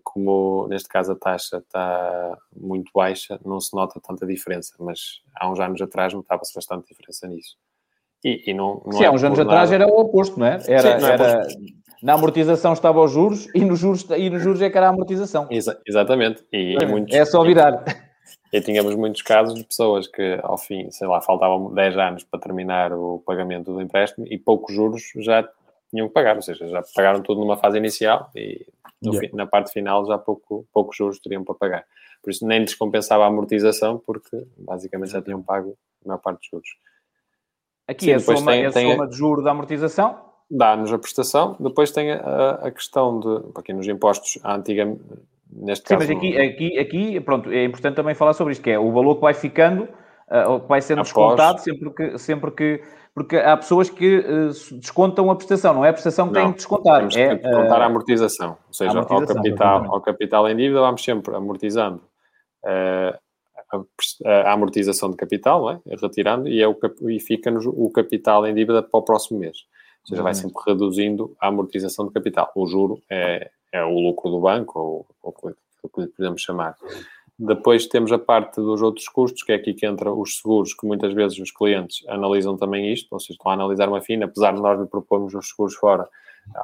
como neste caso a taxa está muito baixa, não se nota tanta diferença, mas há uns anos atrás notava-se bastante diferença nisso. E, e não, não Sim, é há uns anos nada... atrás era o oposto, não é? Era, Sim, não é era... Na amortização estava os juros e nos juros, e nos juros é que era a amortização. Exa exatamente. E, é, e muitos... é só virar. E tínhamos muitos casos de pessoas que, ao fim, sei lá, faltavam 10 anos para terminar o pagamento do empréstimo e poucos juros já tinham que pagar, ou seja, já pagaram tudo numa fase inicial e yeah. fim, na parte final já pouco, poucos juros teriam para pagar. Por isso nem descompensava a amortização, porque basicamente já tinham pago a maior parte dos juros. Aqui Sim, é a soma, tem, é a tem soma de juro da amortização? Dá-nos a prestação. Depois tem a, a questão de, aqui nos impostos, a antiga, neste Sim, caso... mas aqui, aqui, aqui, pronto, é importante também falar sobre isto, que é o valor que vai ficando, uh, vai sendo Após... descontado sempre que, sempre que... Porque há pessoas que uh, descontam a prestação, não é a prestação que não, tem que descontar. Temos é, que descontar uh, a amortização. Ou seja, amortização, ao, capital, ao capital em dívida vamos sempre amortizando uh, a, amortização de capital, é? retirando, e, é o, e fica-nos o capital em dívida para o próximo mês. Ou seja, vai uhum. sempre reduzindo a amortização de capital. O juro é, é o lucro do banco, ou, ou o que lhe podemos chamar. Depois temos a parte dos outros custos, que é aqui que entra os seguros, que muitas vezes os clientes analisam também isto, ou seja, estão a analisar uma FIN, apesar de nós lhe propormos os seguros fora,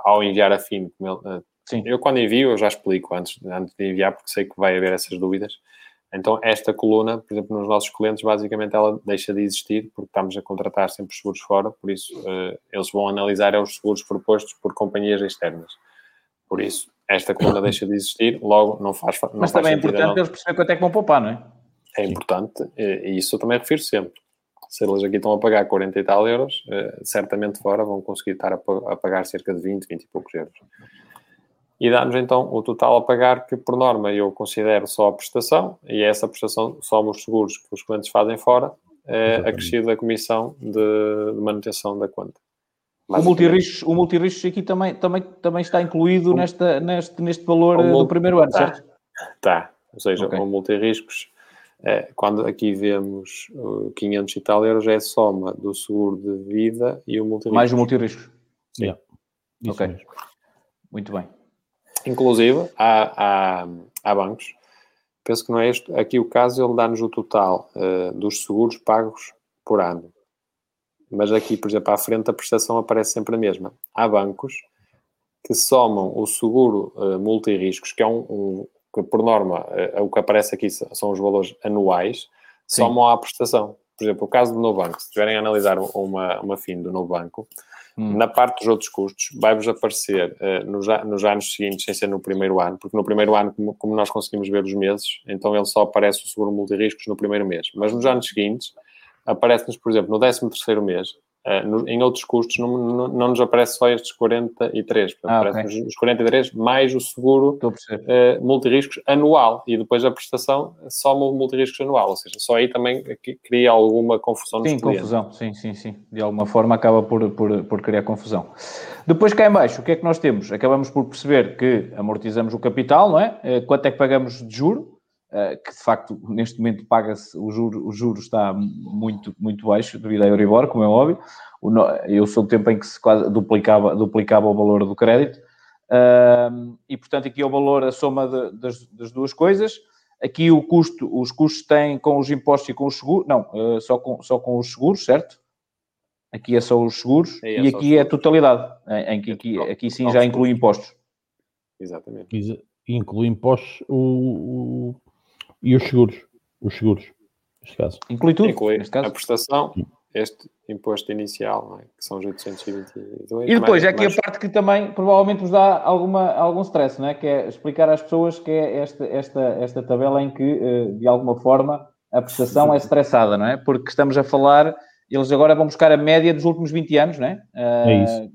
ao enviar a FIN, ele, Sim. eu quando envio, eu já explico antes, antes de enviar, porque sei que vai haver essas dúvidas, então, esta coluna, por exemplo, nos nossos clientes, basicamente ela deixa de existir porque estamos a contratar sempre os seguros fora, por isso uh, eles vão analisar os seguros propostos por companhias externas. Por isso, esta coluna deixa de existir, logo não faz não Mas faz também é importante não... eles perceberem quanto é que vão poupar, não é? É importante, e isso eu também refiro sempre. Se eles aqui estão a pagar 40 e tal euros, uh, certamente fora vão conseguir estar a, a pagar cerca de 20, 20 e poucos euros e dá-nos então o total a pagar, que por norma eu considero só a prestação, e essa prestação somos os seguros que os clientes fazem fora, é acrescido da comissão de, de, manutenção da conta. O multirriscos, o multirriscos aqui também, também, também está incluído o, nesta, neste, neste valor eh, do primeiro ano, tá, certo? Está, ou seja, okay. o multirriscos, é, quando aqui vemos 500 e tal euros, é a soma do seguro de vida e o multirriscos. Mais o multirriscos. Sim. Yeah. Ok, mesmo. muito bem. Inclusive, há, há, há bancos, penso que não é este, aqui o caso, ele dá-nos o total uh, dos seguros pagos por ano. Mas aqui, por exemplo, à frente a prestação aparece sempre a mesma. Há bancos que somam o seguro uh, multirriscos, que é um, um que por norma, uh, o que aparece aqui são os valores anuais, Sim. somam à prestação. Por exemplo, o caso do novo banco, se estiverem a analisar uma, uma FIN do novo banco, Hum. Na parte dos outros custos, vai-vos aparecer uh, nos, nos, anos seguintes, sem ser no primeiro ano, porque no primeiro ano, como, como, nós conseguimos ver os meses, então ele só aparece o seguro multirriscos no primeiro mês. Mas nos anos seguintes, aparece-nos, por exemplo, no 13 terceiro mês, Uh, no, em outros custos não, não, não, nos aparece só estes 43, portanto, ah, okay. os 43 mais o seguro uh, multirriscos anual e depois a prestação só o multirriscos anual, ou seja, só aí também cria alguma confusão Sim, confusão, sim, sim, sim. De alguma forma acaba por, por, por criar confusão. Depois cá em baixo, o que é que nós temos? Acabamos por perceber que amortizamos o capital, não é? Uh, quanto é que pagamos de juro? Eh, que de facto neste momento paga-se, o juro, o juro está muito, muito baixo devido à Euribor, como é óbvio. Eu sou do tempo em que se quase duplicava, duplicava o valor do crédito. e portanto aqui é o valor, a soma de, das, das, duas coisas. Aqui o custo, os custos têm com os impostos e com os seguros, não, eh, só com, só com os seguros, certo? Aqui é só os seguros é, é e aqui é a totalidade, em que aqui, aqui sim já inclui impostos. Exatamente. Inclui impostos o, e os seguros. Os seguros, neste caso. Inclui tudo, Inclui neste caso. a prestação, este imposto inicial, é? que são os 822. E depois, é aqui mais... a parte que também provavelmente vos dá alguma, algum stress, não é? Que é explicar às pessoas que é esta, esta, esta tabela em que, eh, de alguma forma, a prestação é estressada, não é? Porque estamos a falar, eles agora vão buscar a média dos últimos 20 anos, não é? É isso. Eh,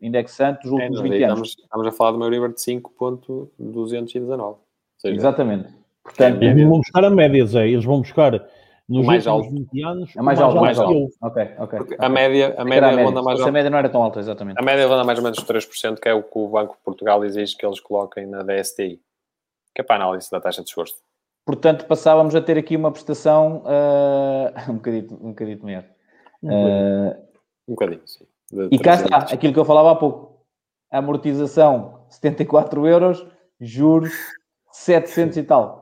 indexante dos últimos é, 20 anos. Estamos, estamos a falar de uma Euribor de 5.219. Exatamente. Portanto, eles vão buscar a média, Zé. Eles vão buscar nos mais últimos alto. 20 anos. É mais, alto, mais alto. Ok, ok. Porque a média, a média, a média ronda mais alta. A média não era tão alta, exatamente. A média ronda mais ou menos 3%, que é o que o Banco de Portugal exige que eles coloquem na DSTI, que é para a análise da taxa de esforço. Portanto, passávamos a ter aqui uma prestação uh, um bocadinho, um bocadinho melhor. Um, uh, um bocadinho, sim. E cá está, aquilo que eu falava há pouco. Amortização 74 euros, juros 700 e tal.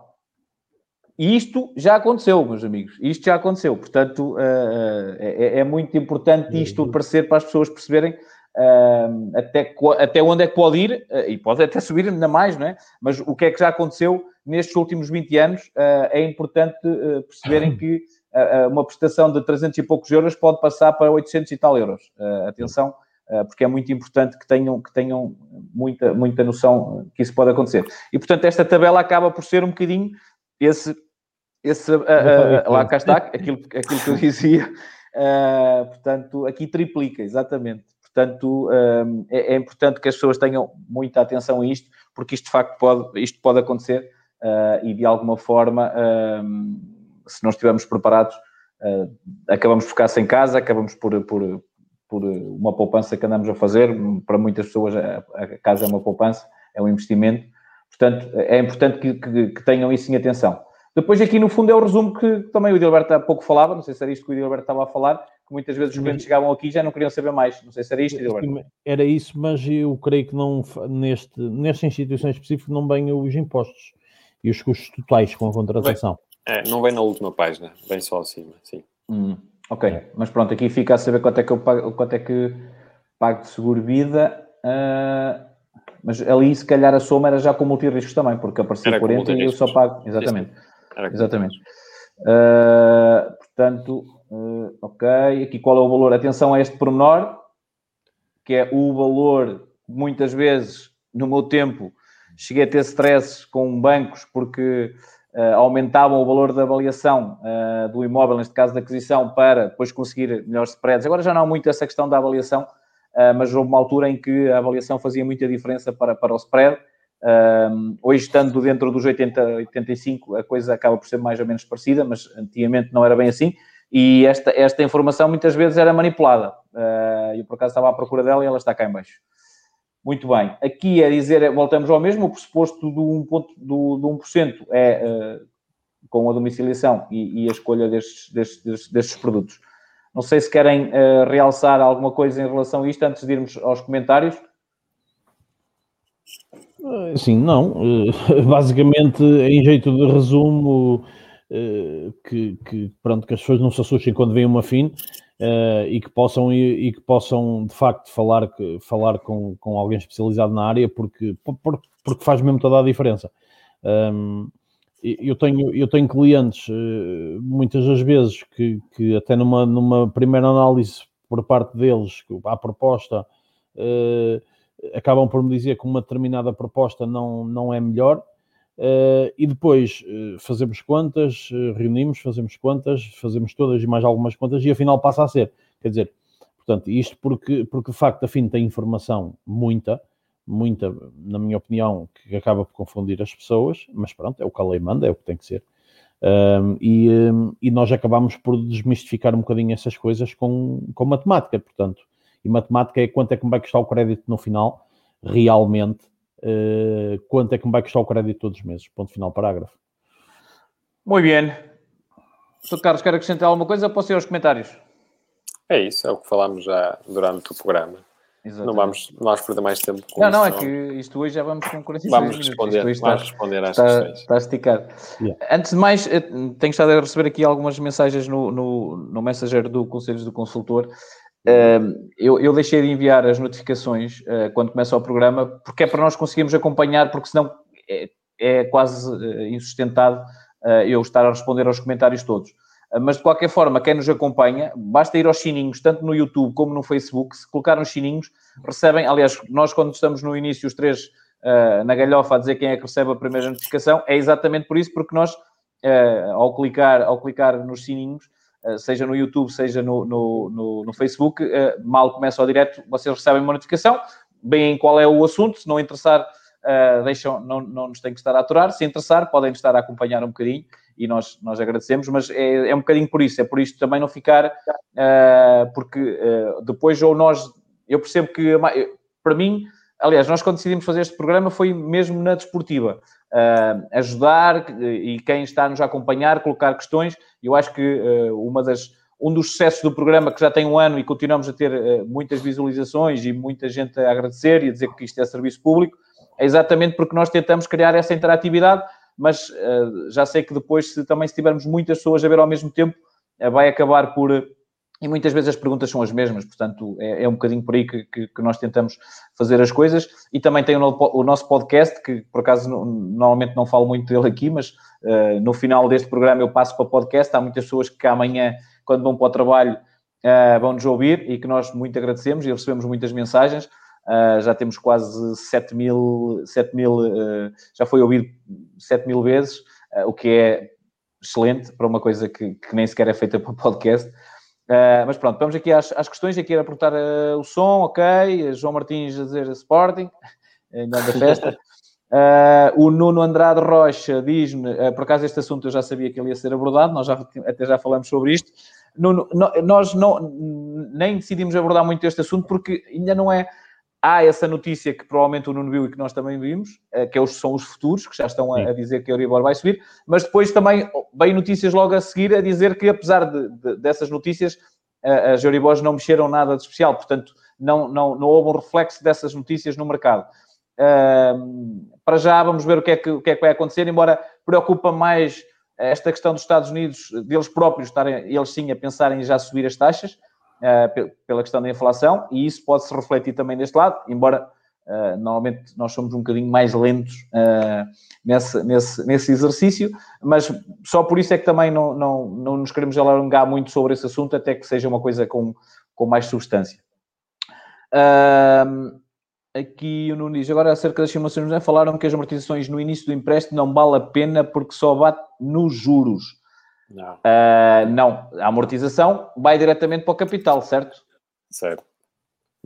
E isto já aconteceu, meus amigos. Isto já aconteceu. Portanto, uh, é, é, muito importante isto uhum. aparecer para as pessoas perceberem uh, até, até onde é que pode ir, e pode até subir ainda mais, não é? Mas o que é que já aconteceu nestes últimos 20 anos, é importante perceberem que uma prestação de 300 e poucos euros pode passar para 800 e tal euros. atenção, porque é muito importante que tenham, que tenham muita, muita noção que isso pode acontecer. E, portanto, esta tabela acaba por ser um bocadinho esse, esse uh, uh, lá cá está, aquilo, aquilo que eu dizia, uh, portanto, aqui triplica, exatamente. Portanto, é, é, importante que as pessoas tenham muita atenção a isto, porque isto de facto pode, isto pode acontecer e de alguma forma, se não estivermos preparados, acabamos por ficar sem casa, acabamos por, por, por uma poupança que andamos a fazer. Para muitas pessoas, a, a casa é uma poupança, é um investimento. Portanto, é importante que, que, que tenham isso em atenção. Depois aqui no fundo é o resumo que também o Edilberto há pouco falava, não sei se era isto que o Edilberto estava a falar, que muitas vezes os clientes chegavam aqui e já não queriam saber mais. Não sei se era isto, Edilberto. Era isso, mas eu creio que não, neste, nesta instituição específica não vem os impostos e os custos totais com a contratação. É, não vem na última página, vem só acima, sim. Hum, ok, mas pronto, aqui fica a saber quanto é que eu pago, quanto é que pago de seguro-vida. Uh, mas ali, se calhar, a soma era já com multirriscos também, porque aparecia 40 e eu só pago. Exatamente. Exatamente. Uh, portanto, uh, ok. Aqui qual é o valor? Atenção a este pormenor, que é o valor, muitas vezes, no meu tempo, cheguei a ter stress com bancos porque uh, aumentavam o valor da avaliação do imóvel, neste caso da aquisição, para depois conseguir melhores spreads. Agora já não há muito essa questão da avaliação, mas houve uma altura em que a avaliação fazia muita diferença para, para o spread um, hoje, estando dentro dos 80, 85, a coisa acaba por ser mais ou menos parecida, mas antigamente não era bem assim. E esta, esta informação muitas vezes era manipulada. Uh, eu, por acaso, estava à procura dela e ela está cá em baixo. Muito bem. Aqui é dizer, voltamos ao mesmo, o pressuposto do 1%, ponto, do, do 1 é uh, com a domiciliação e, e a escolha destes, destes, destes, produtos. Não sei se querem uh, realçar alguma coisa em relação a isto antes de irmos aos comentários. Eh, sim, não. Eh, basicamente, em jeito de resumo, eh, que, que, pronto, que as pessoas não se assustem quando vem uma FIN e que possam, e, que possam de facto falar, falar com, com alguém especializado na área, porque, porque faz mesmo toda a diferença. eu tenho, eu tenho clientes muitas das vezes que, que até numa, numa primeira análise por parte deles, à proposta, acabam por me dizer que uma determinada proposta não, não é melhor. Uh, e depois uh, fazemos contas, uh, reunimos, fazemos contas, fazemos todas e mais algumas contas e afinal passa a ser. Quer dizer, portanto, isto porque, porque de facto a FIN tem informação muita, muita, na minha opinião, que acaba por confundir as pessoas, mas pronto, é o que a lei manda, é o que tem que ser. E, e, nós acabamos por desmistificar um bocadinho essas coisas com, com matemática, portanto, e matemática é quanto é que me vai custar o crédito no final, realmente, uh, quanto é que me vai custar o crédito todos os meses. Ponto final, parágrafo. Muito bem. Sr. Carlos, quer acrescentar alguma coisa? Posso ir aos comentários? É isso, é o que falámos já durante o programa. Exatamente. Não vamos, não vamos perder mais tempo com Não, não, é que isto hoje já vamos com 46 vamos responder. Vamos está, responder às está, questões. Está esticado. Yeah. Antes de mais, eh, tenho estado a receber aqui algumas mensagens no, no, no Messenger do Conselhos do Consultor eu, eu, deixei de enviar as notificações uh, quando começa o programa, porque é para nós conseguirmos acompanhar, porque senão é, é quase uh, eu estar a responder aos comentários todos. mas de qualquer forma, quem nos acompanha, basta ir aos sininhos, tanto no YouTube como no Facebook, se colocar nos sininhos, recebem, aliás, nós quando estamos no início, os três na galhofa a dizer quem é que recebe a primeira notificação, é exatamente por isso, porque nós, ao, clicar, ao clicar nos sininhos, seja no YouTube, seja no, no, no, no Facebook, eh, mal começa o direto, vocês recebem uma notificação, bem qual é o assunto, se não interessar, Uh, deixam, não, não nos têm que estar a aturar. Se interessar, podem estar a acompanhar um bocadinho e nós, nós agradecemos, mas é, é um bocadinho por isso, é por isto também não ficar, porque depois ou nós, eu percebo que para mim, aliás, nós quando decidimos fazer este programa foi mesmo na desportiva uh, ajudar e quem está nos a acompanhar, colocar questões. Eu acho que uh, uma das, um dos sucessos do programa, que já tem um ano e continuamos a ter uh, muitas visualizações e muita gente a agradecer e a dizer que isto é serviço público, é exatamente porque nós tentamos criar essa interatividade, mas já sei que depois, se também se tivermos muitas pessoas a ver ao mesmo tempo, vai acabar por e muitas vezes as perguntas são as mesmas, portanto, é, é um bocadinho por aí que, que, que, nós tentamos fazer as coisas. E também tem o, o nosso podcast, que por acaso no, normalmente não falo muito dele aqui, mas uh, no final deste programa eu passo para o podcast. Há muitas pessoas que amanhã, quando vão para o trabalho, uh, vão nos ouvir e que nós muito agradecemos e recebemos muitas mensagens. Uh, já temos quase 7 mil, 7 mil já foi ouvido 7 mil vezes, o que é excelente para uma coisa que, que, nem sequer é feita para podcast. Mas pronto, vamos aqui às, às questões. Aqui era perguntar o som, ok. João Martins a dizer Sporting, ainda da festa. o Nuno Andrade Rocha diz-me, por acaso este assunto eu já sabia que ele ia ser abordado, nós já, até já falamos sobre isto. Nuno, nós não, nem decidimos abordar muito este assunto porque ainda não é Há essa notícia que provavelmente o Nuno viu e que nós também vimos, eh, que são os futuros, que já estão a, dizer que a Euribor vai subir, mas depois também vem notícias logo a seguir a dizer que, apesar de, de, dessas notícias, as Euribors não mexeram nada de especial, portanto, não, não, não houve um reflexo dessas notícias no mercado. Para já, vamos ver o que, é que, o que é que vai acontecer, embora preocupa mais esta questão dos Estados Unidos, deles próprios estarem, eles sim, a pensarem em já subir as taxas, pela questão da inflação, e isso pode se refletir também deste lado, embora uh, normalmente nós somos um bocadinho mais lentos uh, nesse, nesse, nesse exercício, mas só por isso é que também não, não, não nos queremos alongar muito sobre esse assunto, até que seja uma coisa com, com mais substância. aqui o diz, agora acerca das simulações, né, falaram que as amortizações no início do empréstimo não vale a pena porque só bate nos juros. Não. Uh, não, a amortização vai diretamente para o capital, certo? Certo.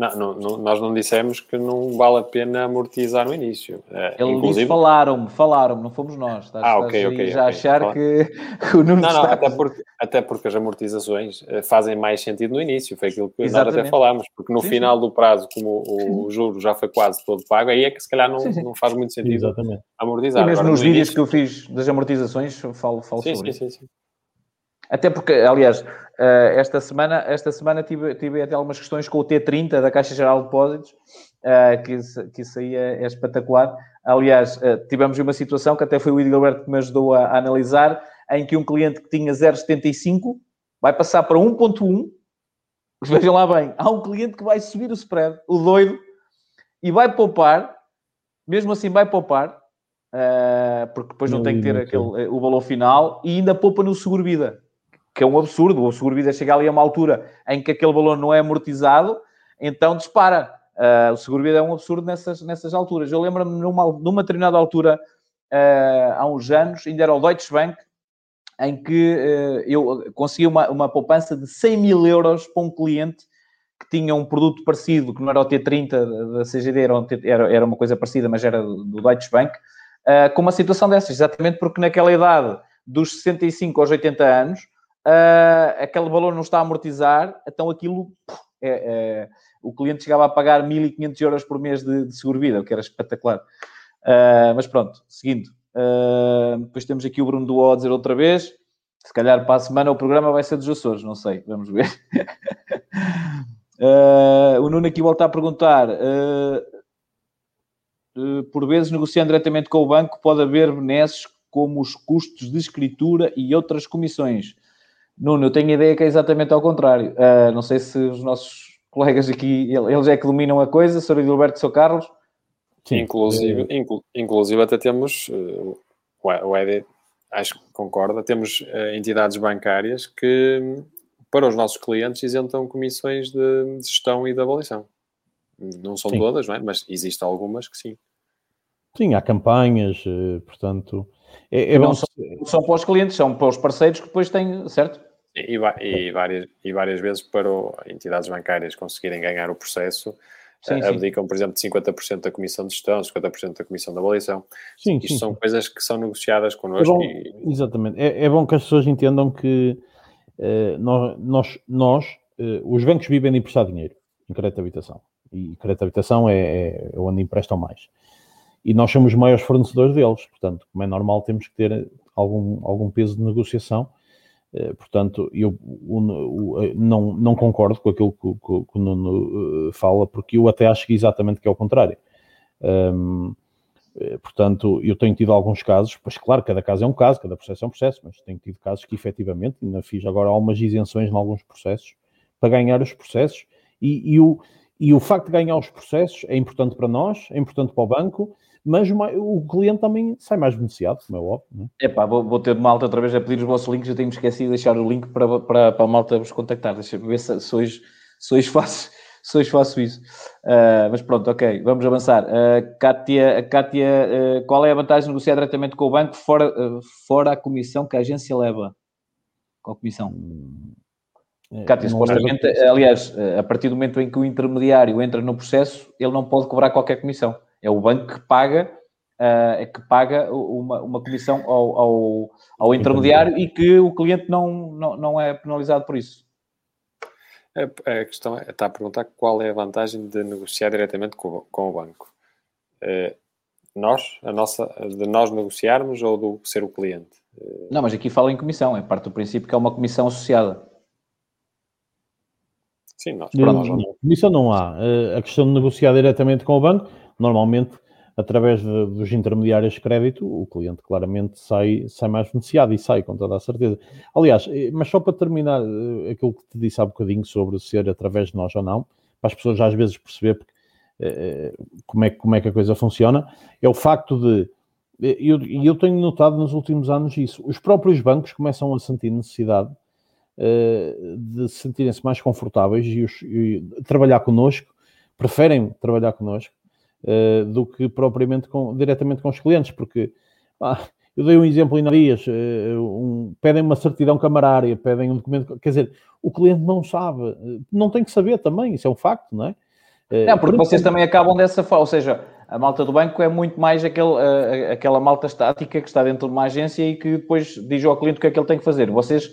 Não, não, não, nós não dissemos que não vale a pena amortizar no início. Uh, Ele inclusive... disse falaram-me, falaram-me, não fomos nós. Estás, ah, ok, ok. Já okay. achar que, que, o Nuno Não, não, até porque, até porque as amortizações eh, fazem mais sentido no início, foi aquilo que Exatamente. nós até falámos, porque no sim, final sim. do prazo, como o, o juro já foi quase todo pago, aí é que se calhar não, sim, não faz muito sentido Exatamente. amortizar. E mesmo Agora, nos vídeos início... que eu fiz das amortizações, falo, falo sobre sim, isso. Sim, sim, sim. Até porque, aliás, eh, esta semana, esta semana tive, tive até algumas questões com o T30 da Caixa Geral de Depósitos, eh, que, que isso aí é, é espetacular. Aliás, eh, tivemos uma situação que até foi o Edilberto que me ajudou a, a analisar, em que um cliente que tinha 0,75 vai passar para 1,1. Vejam lá bem, há um cliente que vai subir o spread, o doido, e vai poupar, mesmo assim vai poupar, porque depois não tem que ter aquele, o valor final, e ainda poupa no seguro-vida que é um absurdo. O seguro-vida chega ali a uma altura em que aquele valor não é amortizado, então dispara. Uh, o seguro-vida é um absurdo nessas, nessas alturas. Eu lembro-me numa, numa determinada altura, uh, há uns anos, ainda era o Deutsche Bank, em que uh, eu consegui uma, uma poupança de 100 mil euros para um cliente que tinha um produto parecido, que não era o T30 da CGD, era, um, era, era uma coisa parecida, mas era do, do Deutsche Bank, com uma situação dessas, exatamente porque naquela idade dos 65 aos 80 anos, uh, aquele valor não está a amortizar, então aquilo, é, é, o cliente chegava a pagar 1.500 euros por mês de, de seguro-vida, o que era espetacular. Uh, mas pronto, seguindo. Uh, depois temos aqui o Bruno do a dizer outra vez. Se calhar para a semana o programa vai ser dos Açores, não sei, vamos ver. Uh, o Nuno aqui volta a perguntar: por vezes, negociando diretamente com o banco, pode haver benesses como os custos de escritura e outras comissões. Nuno, eu tenho a ideia que é exatamente ao contrário. Uh, não sei se os nossos colegas aqui, eles é que dominam a coisa, Sr. Gilberto e Sr. Carlos. Sim. Inclusive, inclu, inclusive até temos, uh, o Ed acho que concorda, temos uh, entidades bancárias que para os nossos clientes isentam comissões de gestão e de avaliação. Não são sim. todas, não é? mas existem algumas que sim. Sim, há campanhas, portanto... É, é não são, são para os clientes, são para os parceiros que depois têm, certo? E, e, várias, e várias vezes para o, entidades bancárias conseguirem ganhar o processo, sim, abdicam, sim. por exemplo, de 50% da comissão de gestão, 50% da comissão de avaliação. Sim, Isto sim, são coisas que são negociadas connosco. É bom, e... Exatamente. É, é, bom que as pessoas entendam que uh, nós, nós, nós uh, os bancos vivem de emprestar dinheiro em crédito de habitação. E crédito de habitação é, é, é onde emprestam mais. E nós somos os maiores fornecedores deles. Portanto, como é normal, temos que ter algum, algum peso de negociação eh, portanto, eu eh, não, não concordo com aquilo que, que, que o Nuno eh, fala, porque eu até acho que exatamente que é o contrário. Um, portanto, eu tenho tido alguns casos, pois claro, cada caso é um caso, cada processo é um processo, mas tenho tido casos que efetivamente, ainda fiz agora algumas isenções em alguns processos, para ganhar os processos, e, e, o, e o facto de ganhar os processos é importante para nós, é importante para o banco, mas o cliente também sai mais beneficiado, como é óbvio. É pá, vou, vou, ter de malta outra vez a pedir os vossos links, eu tenho esquecido de deixar o link para, para, para a malta vos contactar. Deixa-me ver se sois, sois fácil se hoje faço isso. Uh, mas pronto, ok, vamos avançar. Uh, Kátia, Kátia uh, qual é a vantagem de negociar diretamente com o banco fora, uh, fora a comissão que a agência leva? Qual comissão? É, Kátia, supostamente, aliás, a partir do momento em que o intermediário entra no processo, ele não pode cobrar qualquer comissão. É o banco que paga, é que paga uma, uma comissão ao, ao, ao intermediário e que o cliente não, não, não é penalizado por isso. A, a questão é, está a perguntar qual é a vantagem de negociar diretamente com, com o banco. Uh, nós, a nossa, de nós negociarmos ou do ser o cliente? Uh... Não, mas aqui fala em comissão, é parte do princípio que é uma comissão associada. Sim, nós. Não, nós não. Comissão não há. Uh, a questão de negociar diretamente com o banco, normalmente através de, dos intermediários de crédito, o cliente claramente sai, sai mais beneficiado e sai com toda a certeza. Aliás, eh, mas só para terminar eh, aquilo que te disse há bocadinho sobre ser através de nós ou não, para as pessoas às vezes perceber porque, eh, como, é, como é que a coisa funciona, é o facto de, e eu, eu tenho notado nos últimos anos isso, os próprios bancos começam a sentir necessidade de sentirem-se mais confortáveis e, os, e trabalhar connosco, preferem trabalhar connosco, uh, do que propriamente com, diretamente com os clientes, porque ah, eu dei um exemplo em Dias, uh, um, pedem uma certidão camarária, pedem um documento, quer dizer, o cliente não sabe, não tem que saber também, isso é um facto, não é? Uh, não, porque vocês também acabam dessa forma, ou seja, a malta do banco é muito mais aquele, aquela malta estática que está dentro de uma agência e que depois diz ao cliente o que é que ele tem que fazer. Vocês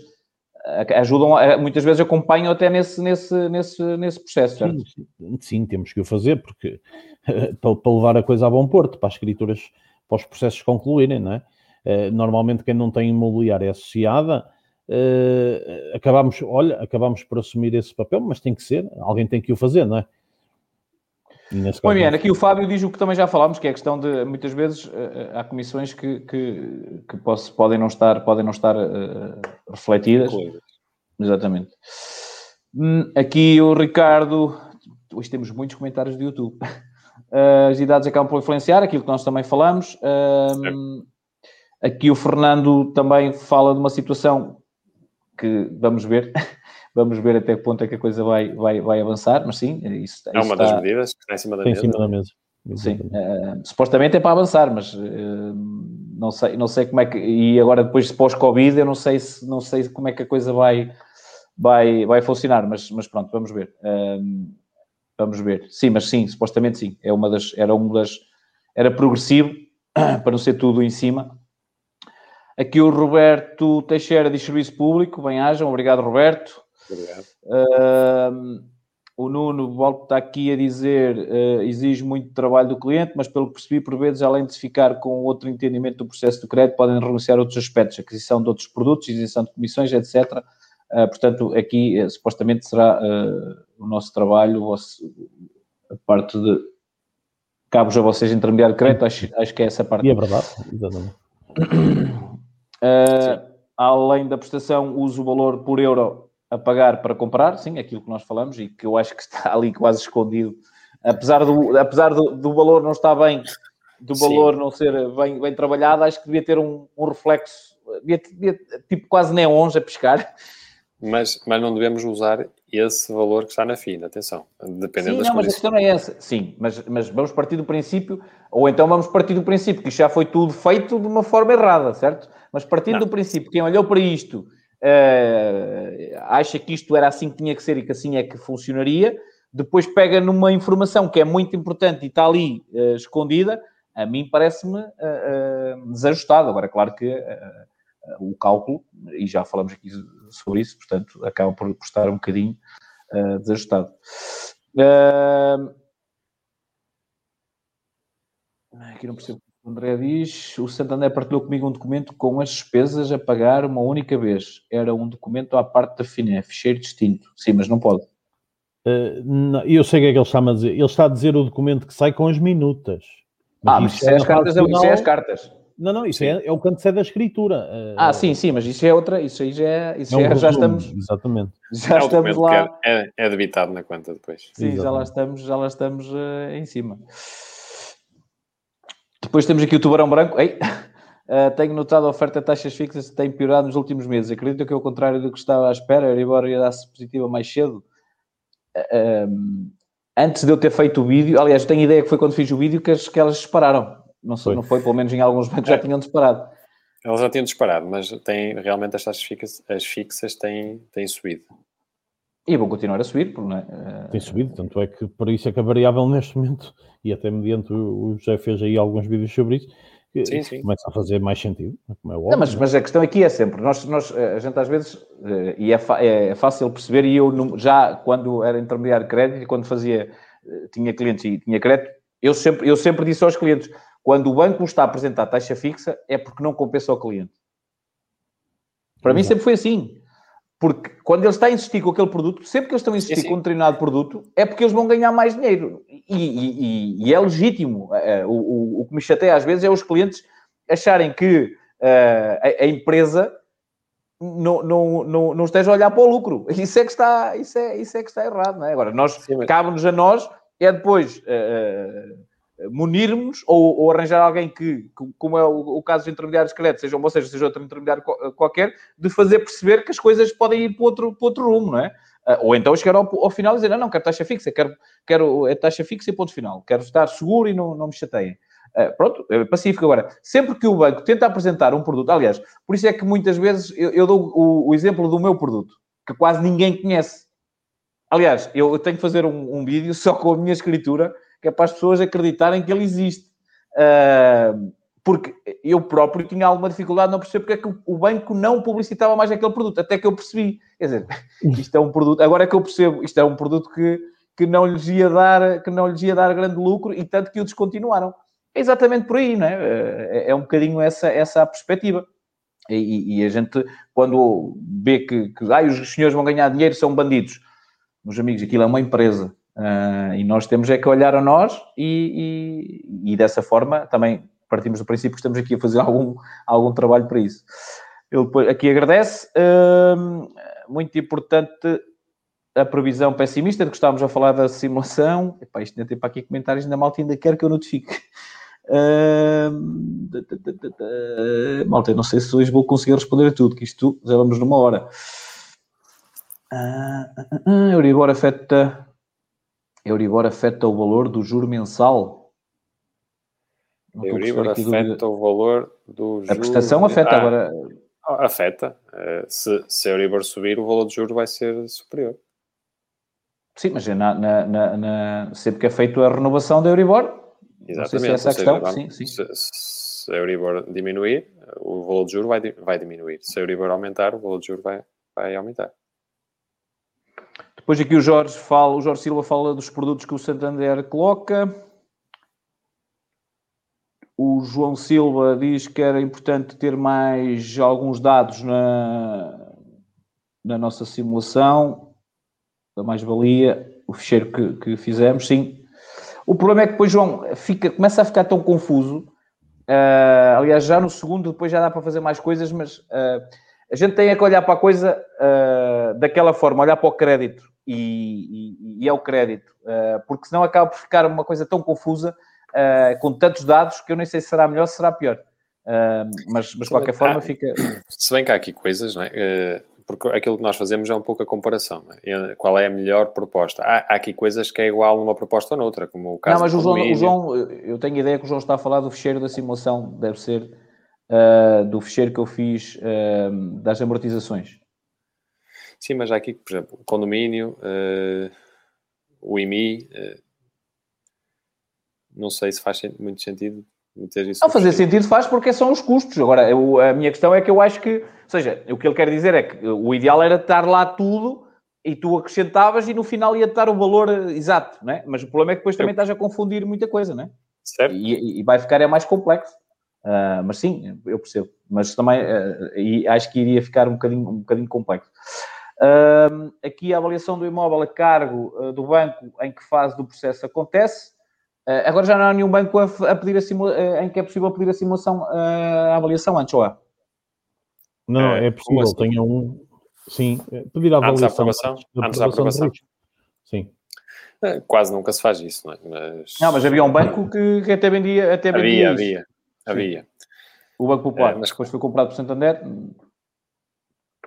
ajudam, muitas vezes acompanham até nesse, nesse, nesse, nesse processo, certo? Sim, sim, temos que o fazer, porque para, levar a coisa a bom porto, para as escrituras, para os processos concluírem, não é? Eh, normalmente quem não tem imobiliária associada, uh, acabamos, olha, acabamos por assumir esse papel, mas tem que ser, alguém tem que o fazer, não é? Muito bem, aqui o Fábio diz o que também já falámos, que é a questão de muitas vezes uh, há comissões que, que, que posso, podem não estar, podem não estar uh, refletidas. Exatamente. Hum, aqui o Ricardo, hoje temos muitos comentários do YouTube. As idades acabam por influenciar, aquilo que nós também falamos. Uh, aqui o Fernando também fala de uma situação que vamos ver, vamos ver até que ponto é que a coisa vai, vai, vai avançar, mas sim, isso, é uma das medidas que está em cima da mesa. Em cima da mesa. Sim, uh, supostamente é para avançar, mas uh, não, sei, não sei como é que. E agora, depois de pós-Covid, eu não sei, se, não sei como é que a coisa vai, vai, vai funcionar, mas, mas pronto, vamos ver. Uh, Vamos ver. Sim, mas sim, supostamente sim. É uma das, era uma das. Era progressivo, para não ser tudo em cima. Aqui o Roberto Teixeira de Serviço Público, bem-ajam, obrigado Roberto. Obrigado. Uh, o Nuno volta aqui a dizer, uh, exige muito trabalho do cliente, mas pelo que percebi, por vezes, além de ficar com outro entendimento do processo do crédito, podem renunciar a outros aspectos, aquisição de outros produtos, isenção de comissões, etc., Uh, portanto, aqui uh, supostamente será uh, o nosso trabalho, a parte de cabos a vocês intermediário de crédito, acho, acho que é essa parte. E é verdade, exatamente. além da prestação, uso o valor por euro a pagar para comprar, sim, aquilo que nós falamos e que eu acho que está ali quase escondido. Apesar do, apesar do, do valor não estar bem, do valor sim. não ser bem, bem trabalhado, acho que devia ter um, um reflexo, devia, devia, tipo quase neons a pescar, mas, mas não devemos usar esse valor que está na FINA, atenção, dependendo Sim, das não, mas a questão não é essa. Sim, mas, mas vamos partir do princípio, ou então vamos partir do princípio que isto já foi tudo feito de uma forma errada, certo? Mas partindo não. do princípio, quem olhou para isto uh, acha que isto era assim que tinha que ser e que assim é que funcionaria, depois pega numa informação que é muito importante e está ali uh, escondida, a mim parece-me uh, desajustado. Agora, claro que o cálculo, e já falamos aqui sobre isso, portanto, acaba por, estar um bocadinho desajustado. Aqui não percebo André diz, o Santander partilhou comigo um documento com as despesas a pagar uma única vez. Era um documento à parte da FINEF, cheiro distinto. Sim, mas não pode. Uh, não, eu sei o que é que ele está a dizer. Ele está a dizer o documento que sai com as minutas. Mas ah, mas isso, é, as cartas, final... isso é as cartas. Não, não, isso é, é, o canto da escritura. Ah, sim, sim, mas isso é outra, isso aí já, é, isso é um já, já estamos. Exatamente. Já é estamos lá. É, é, debitado na conta depois. Sim, exatamente. já lá estamos, já lá estamos uh, em cima. Depois temos aqui o Tubarão Branco. Ei, uh, tenho notado a oferta de taxas fixas tem piorado nos últimos meses. Acredito que, ao contrário do que estava à espera, a Euribor ia dar-se positiva mais cedo. Uh, antes de eu ter feito o vídeo, aliás, tenho ideia que foi quando fiz o vídeo que, as, que elas dispararam. Não, sei, foi. não foi, pelo menos em alguns bancos já é. tinham disparado. Elas já tinham disparado, mas tem, realmente as taxas fixas, as fixas têm, têm subido. E vão continuar a subir, porque é? Eh, tem subido, tanto é que por isso é que a variável neste momento, e até mediante o, o José fez aí alguns vídeos sobre isso, sim, sim. começa a fazer mais sentido. É óbvio, não, mas, mas, a questão aqui é sempre, nós, nós, eh, a gente às vezes, eh, e é, é, fácil perceber, e eu já quando era intermediário de crédito, e quando fazia, tinha clientes e tinha crédito, eu sempre, eu sempre disse aos clientes, quando o banco está a apresentar taxa fixa, é porque não compensa ao cliente. Para Exato. mim sempre foi assim. Porque quando ele está a insistir com aquele produto, sempre que eles estão a insistir com um determinado produto, é porque eles vão ganhar mais dinheiro. E, e, e é legítimo. É, o, o, o, que me chateia às vezes é os clientes acharem que uh, a, a, empresa não, não, não, não esteja a olhar para o lucro. Isso é que está, isso é, isso é que está errado. Não é? Agora, nós, cabe-nos a nós, é depois... Uh, munirmos ou, ou, arranjar alguém que, como é o, o caso dos intermediários de crédito, seja ou seja, outro intermediário qualquer, de fazer perceber que as coisas podem ir para outro, para outro rumo, não é? Ah, ou então chegar ao, ao final e dizer, não, não, quero taxa fixa, quero, quero a taxa fixa e ponto final. Quero estar seguro e não, não me chateiem. Uh, pronto, é pacífico. Agora, sempre que o banco tenta apresentar um produto, aliás, por isso é que muitas vezes eu, eu dou o, o, exemplo do meu produto, que quase ninguém conhece. Aliás, eu tenho que fazer um, um vídeo só com a minha escritura, que é para as pessoas acreditarem que ele existe. Uh, porque eu próprio tinha alguma dificuldade, não perceber porque é que o banco não publicitava mais aquele produto, até que eu percebi. Quer dizer, isto é um produto, agora é que eu percebo, isto é um produto que, que, não, lhes ia dar, que não lhes ia dar grande lucro e tanto que o descontinuaram. É exatamente por aí, não é? É, é um bocadinho essa, essa a perspectiva. E, e, a gente, quando vê que, que ah, os senhores vão ganhar dinheiro, são bandidos. Meus amigos, aquilo é uma empresa. Uh, e nós temos é que olhar a nós e, e, e, dessa forma também partimos do princípio que estamos aqui a fazer algum, algum trabalho para isso. Ele aqui agradece. Uh, muito importante a previsão pessimista de que estávamos a falar da simulação. Epá, isto ainda tem para aqui comentários, ainda malta ainda quer que eu notifique. Uh, malta, não sei se hoje vou conseguir responder a tudo, que isto já vamos numa hora. Uh, uh, uh, Euribor afeta Euribor afeta o valor do juro mensal? Não Euribor afeta o valor do juro... A prestação afeta ah, agora... Afeta. Eh, se, se a Euribor subir, o valor do juro vai ser superior. Sim, mas é na, na, na, na, sempre que é feita a renovação da Euribor, Exatamente. Se é essa a questão. sim, sim. Se, se, a Euribor diminuir, o valor do juro vai, vai diminuir. Se a Euribor aumentar, o valor do juro vai, vai aumentar. Depois aqui o Jorge fala, o Jorge Silva fala dos produtos que o Santander coloca. O João Silva diz que era importante ter mais alguns dados na, na nossa simulação, da mais-valia, o ficheiro que, que, fizemos, sim. O problema é que depois, João, fica, começa a ficar tão confuso. Uh, aliás, já no segundo, depois já dá para fazer mais coisas, mas uh, a gente tem é que olhar para a coisa uh, daquela forma, olhar para o crédito e, e, e é o crédito, uh, porque senão acaba por ficar uma coisa tão confusa uh, com tantos dados que eu nem sei se será melhor ou se será pior. Uh, mas, mas de qualquer forma fica. Se bem que há aqui coisas, não é? porque aquilo que nós fazemos é um pouco a comparação. É? Qual é a melhor proposta? Há, há, aqui coisas que é igual numa proposta ou noutra, como o caso Não, mas o João, o João, eu tenho ideia que o João está a falar do fecheiro da simulação, deve ser uh, do fecheiro que eu fiz uh, das amortizações. Sim, mas há aqui, por exemplo, o condomínio, uh, o IMI, uh, não sei se faz muito sentido meter isso. Não, fazer sentido faz porque são os custos. Agora, eu, a minha questão é que eu acho que, ou seja, o que ele quer dizer é que o ideal era estar lá tudo e tu acrescentavas e no final ia dar o valor exato, não é? Mas o problema é que depois também eu... estás a confundir muita coisa, não é? Certo. E, e vai ficar é mais complexo. Uh, mas sim, eu percebo. Mas também uh, e acho que iria ficar um bocadinho, um bocadinho complexo. Uh, aqui a avaliação do imóvel a cargo uh, do banco em que fase do processo acontece. Uh, agora já não há nenhum banco a, a pedir a simula, em que é possível pedir a simulação, a avaliação antes, ou há? Não, é, é possível, assim? tenha um. Sim, pedir a avaliação. Antes da aprovação? Antes da aprovação. Sim. Eh, Quase nunca se faz isso, não é? Mas, Não, mas havia um banco que, que até vendia, até vendia havia, isso. havia, havia. O Banco Popular, É, mas- mas depois foi comprado por Santander.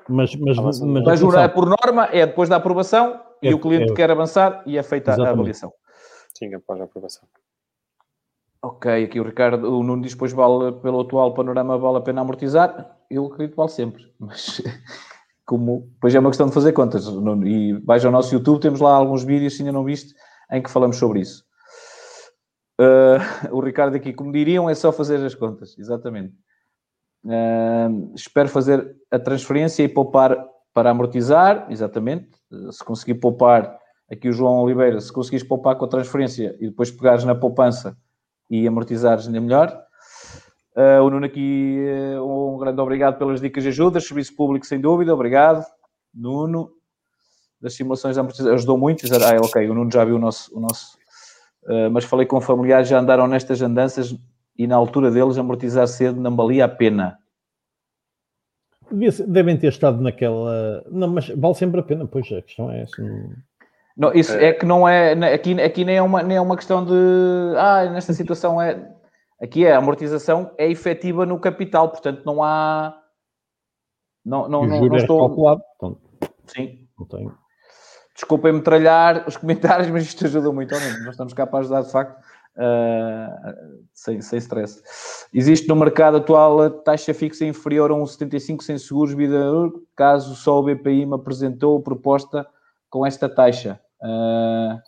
Mas, mas, Ah, mas, mas- Mas atenção, por norma é depois da aprovação e É- o cliente é- quer avançar e é feita a Exatamente. avaliação. Sim, após a aprovação. Ok, aqui o Ricardo, o Nuno diz depois vale pelo atual panorama vale a pena amortizar. Eu acredito que vale sempre, mas como depois é uma questão de fazer contas. Nuno, E vais ao nosso YouTube, temos lá alguns vídeos, se ainda não viste, em que falamos sobre isso. Ah, o Ricardo aqui, como diriam, é só fazer as contas, exatamente. Espero fazer a transferência e poupar para amortizar, exatamente. Se conseguir poupar, aqui o João Oliveira, se conseguires poupar com a transferência e depois pegares na poupança e amortizares ainda melhor. Ah, o Nuno aqui, eh, um grande obrigado pelas dicas de ajuda, serviço público sem dúvida, obrigado. Nuno, das simulações de amortização, ajudou muito. Ah, ok, o Nuno já viu o nosso, o nosso ah, mas falei com familiares, já andaram nestas andanças e na altura deles amortizar cedo não valia a pena. devem ter estado naquela. Não, mas vale sempre a pena, pois a questão é essa. não- Não, isso é. que não é, aqui, aqui nem, é uma, nem é uma questão de, ah, nesta situação é, aqui é, a amortização é efetiva no capital, portanto não há, não, não, não, não é estou, calculado. Portanto, sim, não tenho. desculpem-me tralhar os comentários, mas isto ajuda muito, ao menos. nós estamos cá para ajudar de facto, ah, sem, sem stress. Existe no mercado atual a taxa fixa inferior a 1,75 sem seguros vida, caso só o BPI me apresentou proposta com esta taxa. Ah,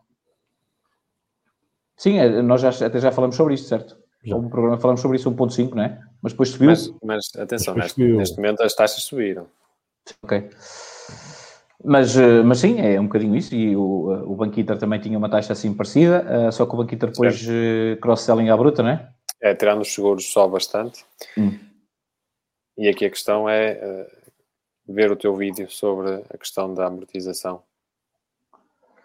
sim, é, nós já, até já falamos sobre isto, certo? Já. Houve um programa falamos sobre isso, 1.5, não é? Mas depois subiu. Mas, mas atenção, Depois neste, subiu. neste momento as taxas subiram. Ok. Mas, eh, mas sim, é um bocadinho isso. E o, eh, o Banco Inter também tinha uma taxa assim parecida, eh, só que o Banco Inter depois cross-selling à bruta, não é? É, tirando os seguros, sobe bastante. Hum. E aqui a questão é ver o teu vídeo sobre a questão da amortização,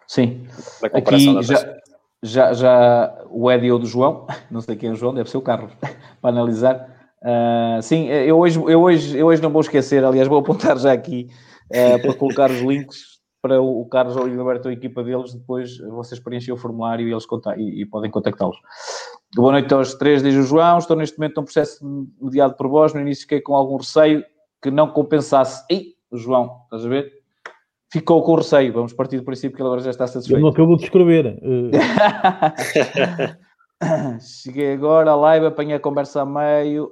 Sim. da comparação da Aqui taxa. já, já, já o Eddie ou do João, não sei quem é o João, deve ser o Carlos, para analisar. Ah, sim, eu hoje, eu, hoje, eu hoje não vou esquecer, aliás, vou apontar já aqui eh, para colocar os links para o, o Carlos ou o Gilberto, a equipa deles, depois vocês preenchem o formulário e eles conta- e, e podem contactá-los. Boa noite aos três, diz o João. Estou neste momento num processo mediado por vós. No início fiquei com algum receio que não compensasse. Ei, João, estás a ver? Ficou com receio. Vamos partir do princípio que ele agora já está Eu satisfeito. não acabo de escrever. eh, Cheguei agora à live, apanhei a conversa a meio.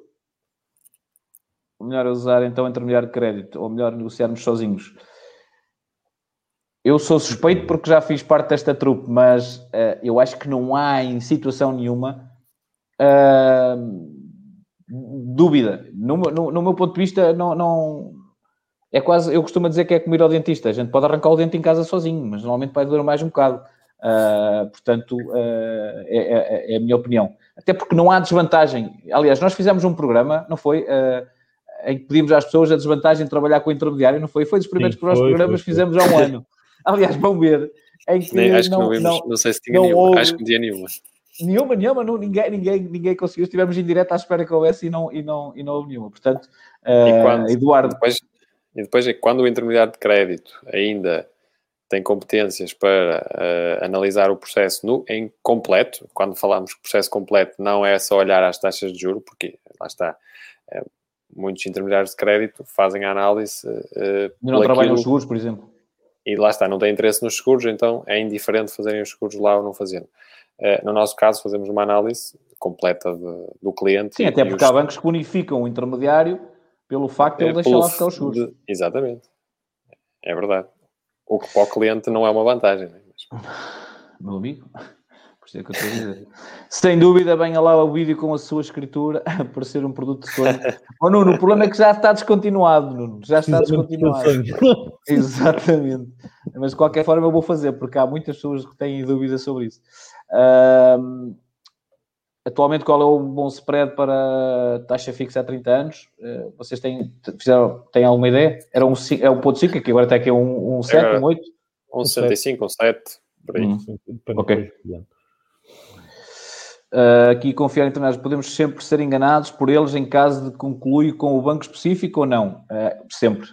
Melhor é usar então intermediário de crédito, ou melhor negociarmos sozinhos. Eu sou suspeito porque já fiz parte desta trupe, mas eh, eu acho que não há em situação nenhuma ah, dúvida. No, no- no meu ponto de vista, não, não- é quase, eu costumo dizer que é como ir ao dentista. A gente pode arrancar o dente em casa sozinho, mas normalmente vai doer mais um bocado. Ah, portanto, é, é- é a minha opinião. Até porque não há desvantagem. Aliás, nós fizemos um programa, não foi? Em que pedimos às pessoas a desvantagem de trabalhar com o intermediário, não foi? Foi dos primeiros Sim, primeiros foi, programas que foi, fizemos há um ano. Aliás, vão ver. Em que Nem, acho não, que não vimos, não- não, sei se tinha não nenhuma. houve- Acho que não tinha nenhuma. Nenhuma, nenhuma, não, ninguém, ninguém, ninguém conseguiu. Estivemos em direto à espera que houvesse e não, e não, e não houve nenhuma. Portanto, eh, quando- Eduardo, Depois, e depois é que quando o intermediário de crédito ainda tem competências para eh, analisar o processo no, em completo, quando falamos que processo completo não é só olhar às taxas de juro, porque lá está, eh, muitos intermediários de crédito fazem a análise eh, e não trabalham aquilo- os seguros, por exemplo. e lá está, não tem interesse nos seguros, então é indiferente fazerem os seguros lá ou não fazendo. Eh, no nosso caso, fazemos uma análise completa de- do cliente. Sim, até porque os- há bancos que bonificam o intermediário pelo facto de é ele deixar pelo lá ficar os seguros. de- Exatamente. É verdade. O que para o cliente não é uma vantagem. Mas- Meu amigo, por isso é que eu estou a dizer. Sem dúvida, venha lá o vídeo com a sua escritura para ser um produto de sonho. Oh, Nuno, o problema é que já está descontinuado, Nuno. Já está descontinuado. Exatamente. Mas de qualquer forma eu vou fazer, porque há muitas pessoas que têm dúvidas sobre isso. Ahm, atualmente, qual é o bom spread para taxa fixa há 30 anos? Eh, vocês têm, fizeram, têm alguma ideia? Era um, é um ponto 5, que agora está aqui um, um 7, Agora- um 8. Um 65, um 7, por aí. Hum. Ok. depois. Uh, aqui confiar em terminais, podemos sempre ser enganados por eles em caso de concluir com o banco específico ou não? Uh, sempre.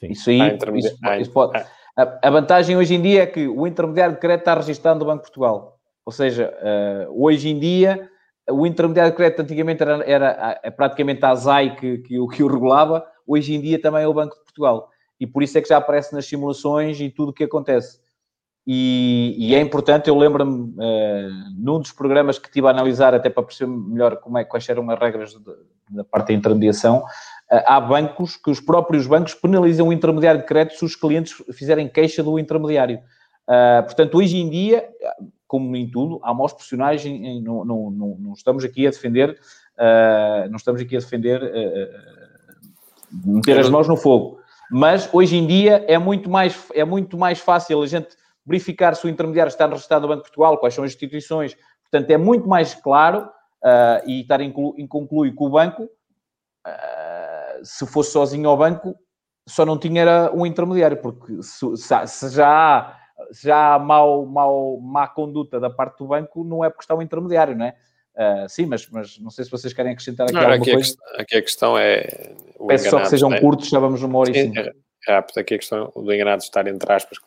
Sim. Isso aí, intermedi- isso, isso pode- A, a, vantagem hoje em dia é que o intermediário de crédito está registrado no Banco de Portugal. Ou seja, uh, hoje em dia, o intermediário de crédito antigamente era, era, era praticamente a ASAI que, que, que, o regulava, hoje em dia também é o Banco de Portugal. E por isso é que já aparece nas simulações e tudo o que acontece. E, e, é importante, eu lembro-me, uh, num dos programas que estive a analisar, até para perceber melhor como é, quais eram as regras da parte da intermediação, uh, há bancos que os próprios bancos penalizam o intermediário de crédito se os clientes fizerem queixa do intermediário. Uh, portanto, hoje em dia, como em tudo, há maus profissionais, em, em, não, não, não, não, estamos aqui a defender, não estamos aqui a defender meter as mãos no fogo. Mas hoje em dia é muito mais, é muito mais fácil a gente verificar se o intermediário está registrado no Banco de Portugal, quais são as instituições. Portanto, é muito mais claro uh, e estar em, concluir que o banco, uh, se fosse sozinho ao banco, só não tinha um intermediário, porque se, se já há, já há mau, mau, má conduta da parte do banco, não é porque está um intermediário, não é? Uh, sim, mas, mas não sei se vocês querem acrescentar aqui não, alguma aqui coisa. A, aqui a questão é... Peço só que sejam é? curtos, já vamos uma hora sim, e cinco. Rápido, aqui a questão do enganado estar entre aspas,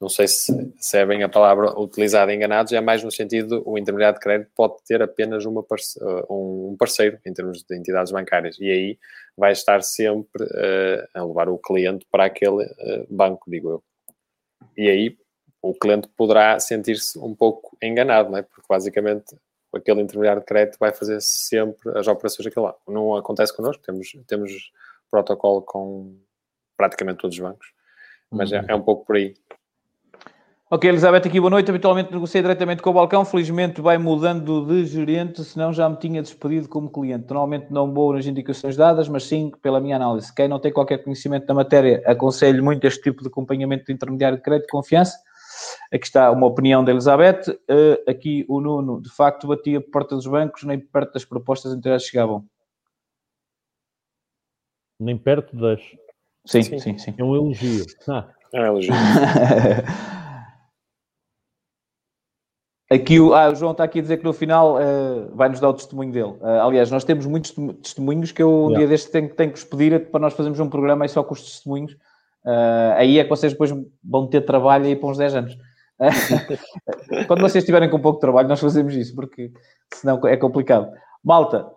não sei se, se, é a palavra utilizada enganados, é mais no sentido o intermediário de crédito pode ter apenas uma parce um parceiro em termos de entidades bancárias e aí vai estar sempre uh, a levar o cliente para aquele uh, banco, digo eu. E aí o cliente poderá sentir-se um pouco enganado, não é? porque basicamente aquele intermediário de crédito vai fazer sempre as operações daquele lá. Não acontece connosco, temos, temos protocolo com praticamente todos os bancos, mas é, uhum. é, é um pouco por aí. Ok, Elizabeth, aqui boa noite. Habitualmente negociei diretamente com o balcão. Felizmente vai mudando de gerente, senão já me tinha despedido como cliente. Normalmente não vou nas indicações dadas, mas sim pela minha análise. Quem não tem qualquer conhecimento da matéria, aconselho muito este tipo de acompanhamento de intermediário de crédito de confiança. Aqui está uma opinião da Elizabeth. Uh, aqui o Nuno, de facto, batia por porta dos bancos, nem perto das propostas anteriores chegavam. Nem perto das. Sim, sim, sim. sim. É um elogio. Ah. É um elogio. Aqui o, ah, o João está aqui a dizer que no final uh, vai-nos dar o testemunho dele. Uh, aliás, nós temos muitos testemunhos que eu um yeah. dia deste tenho, tenho que vos pedir para nós fazermos um programa aí só com os testemunhos. Uh, aí é que vocês depois vão ter trabalho aí para uns 10 anos. Quando vocês estiverem com pouco trabalho, nós fazemos isso, porque senão é complicado. Malta,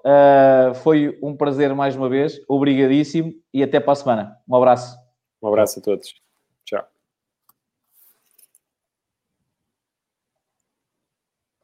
foi um prazer mais uma vez. Obrigadíssimo e até para a semana. Um abraço. Um abraço a todos. Tchau.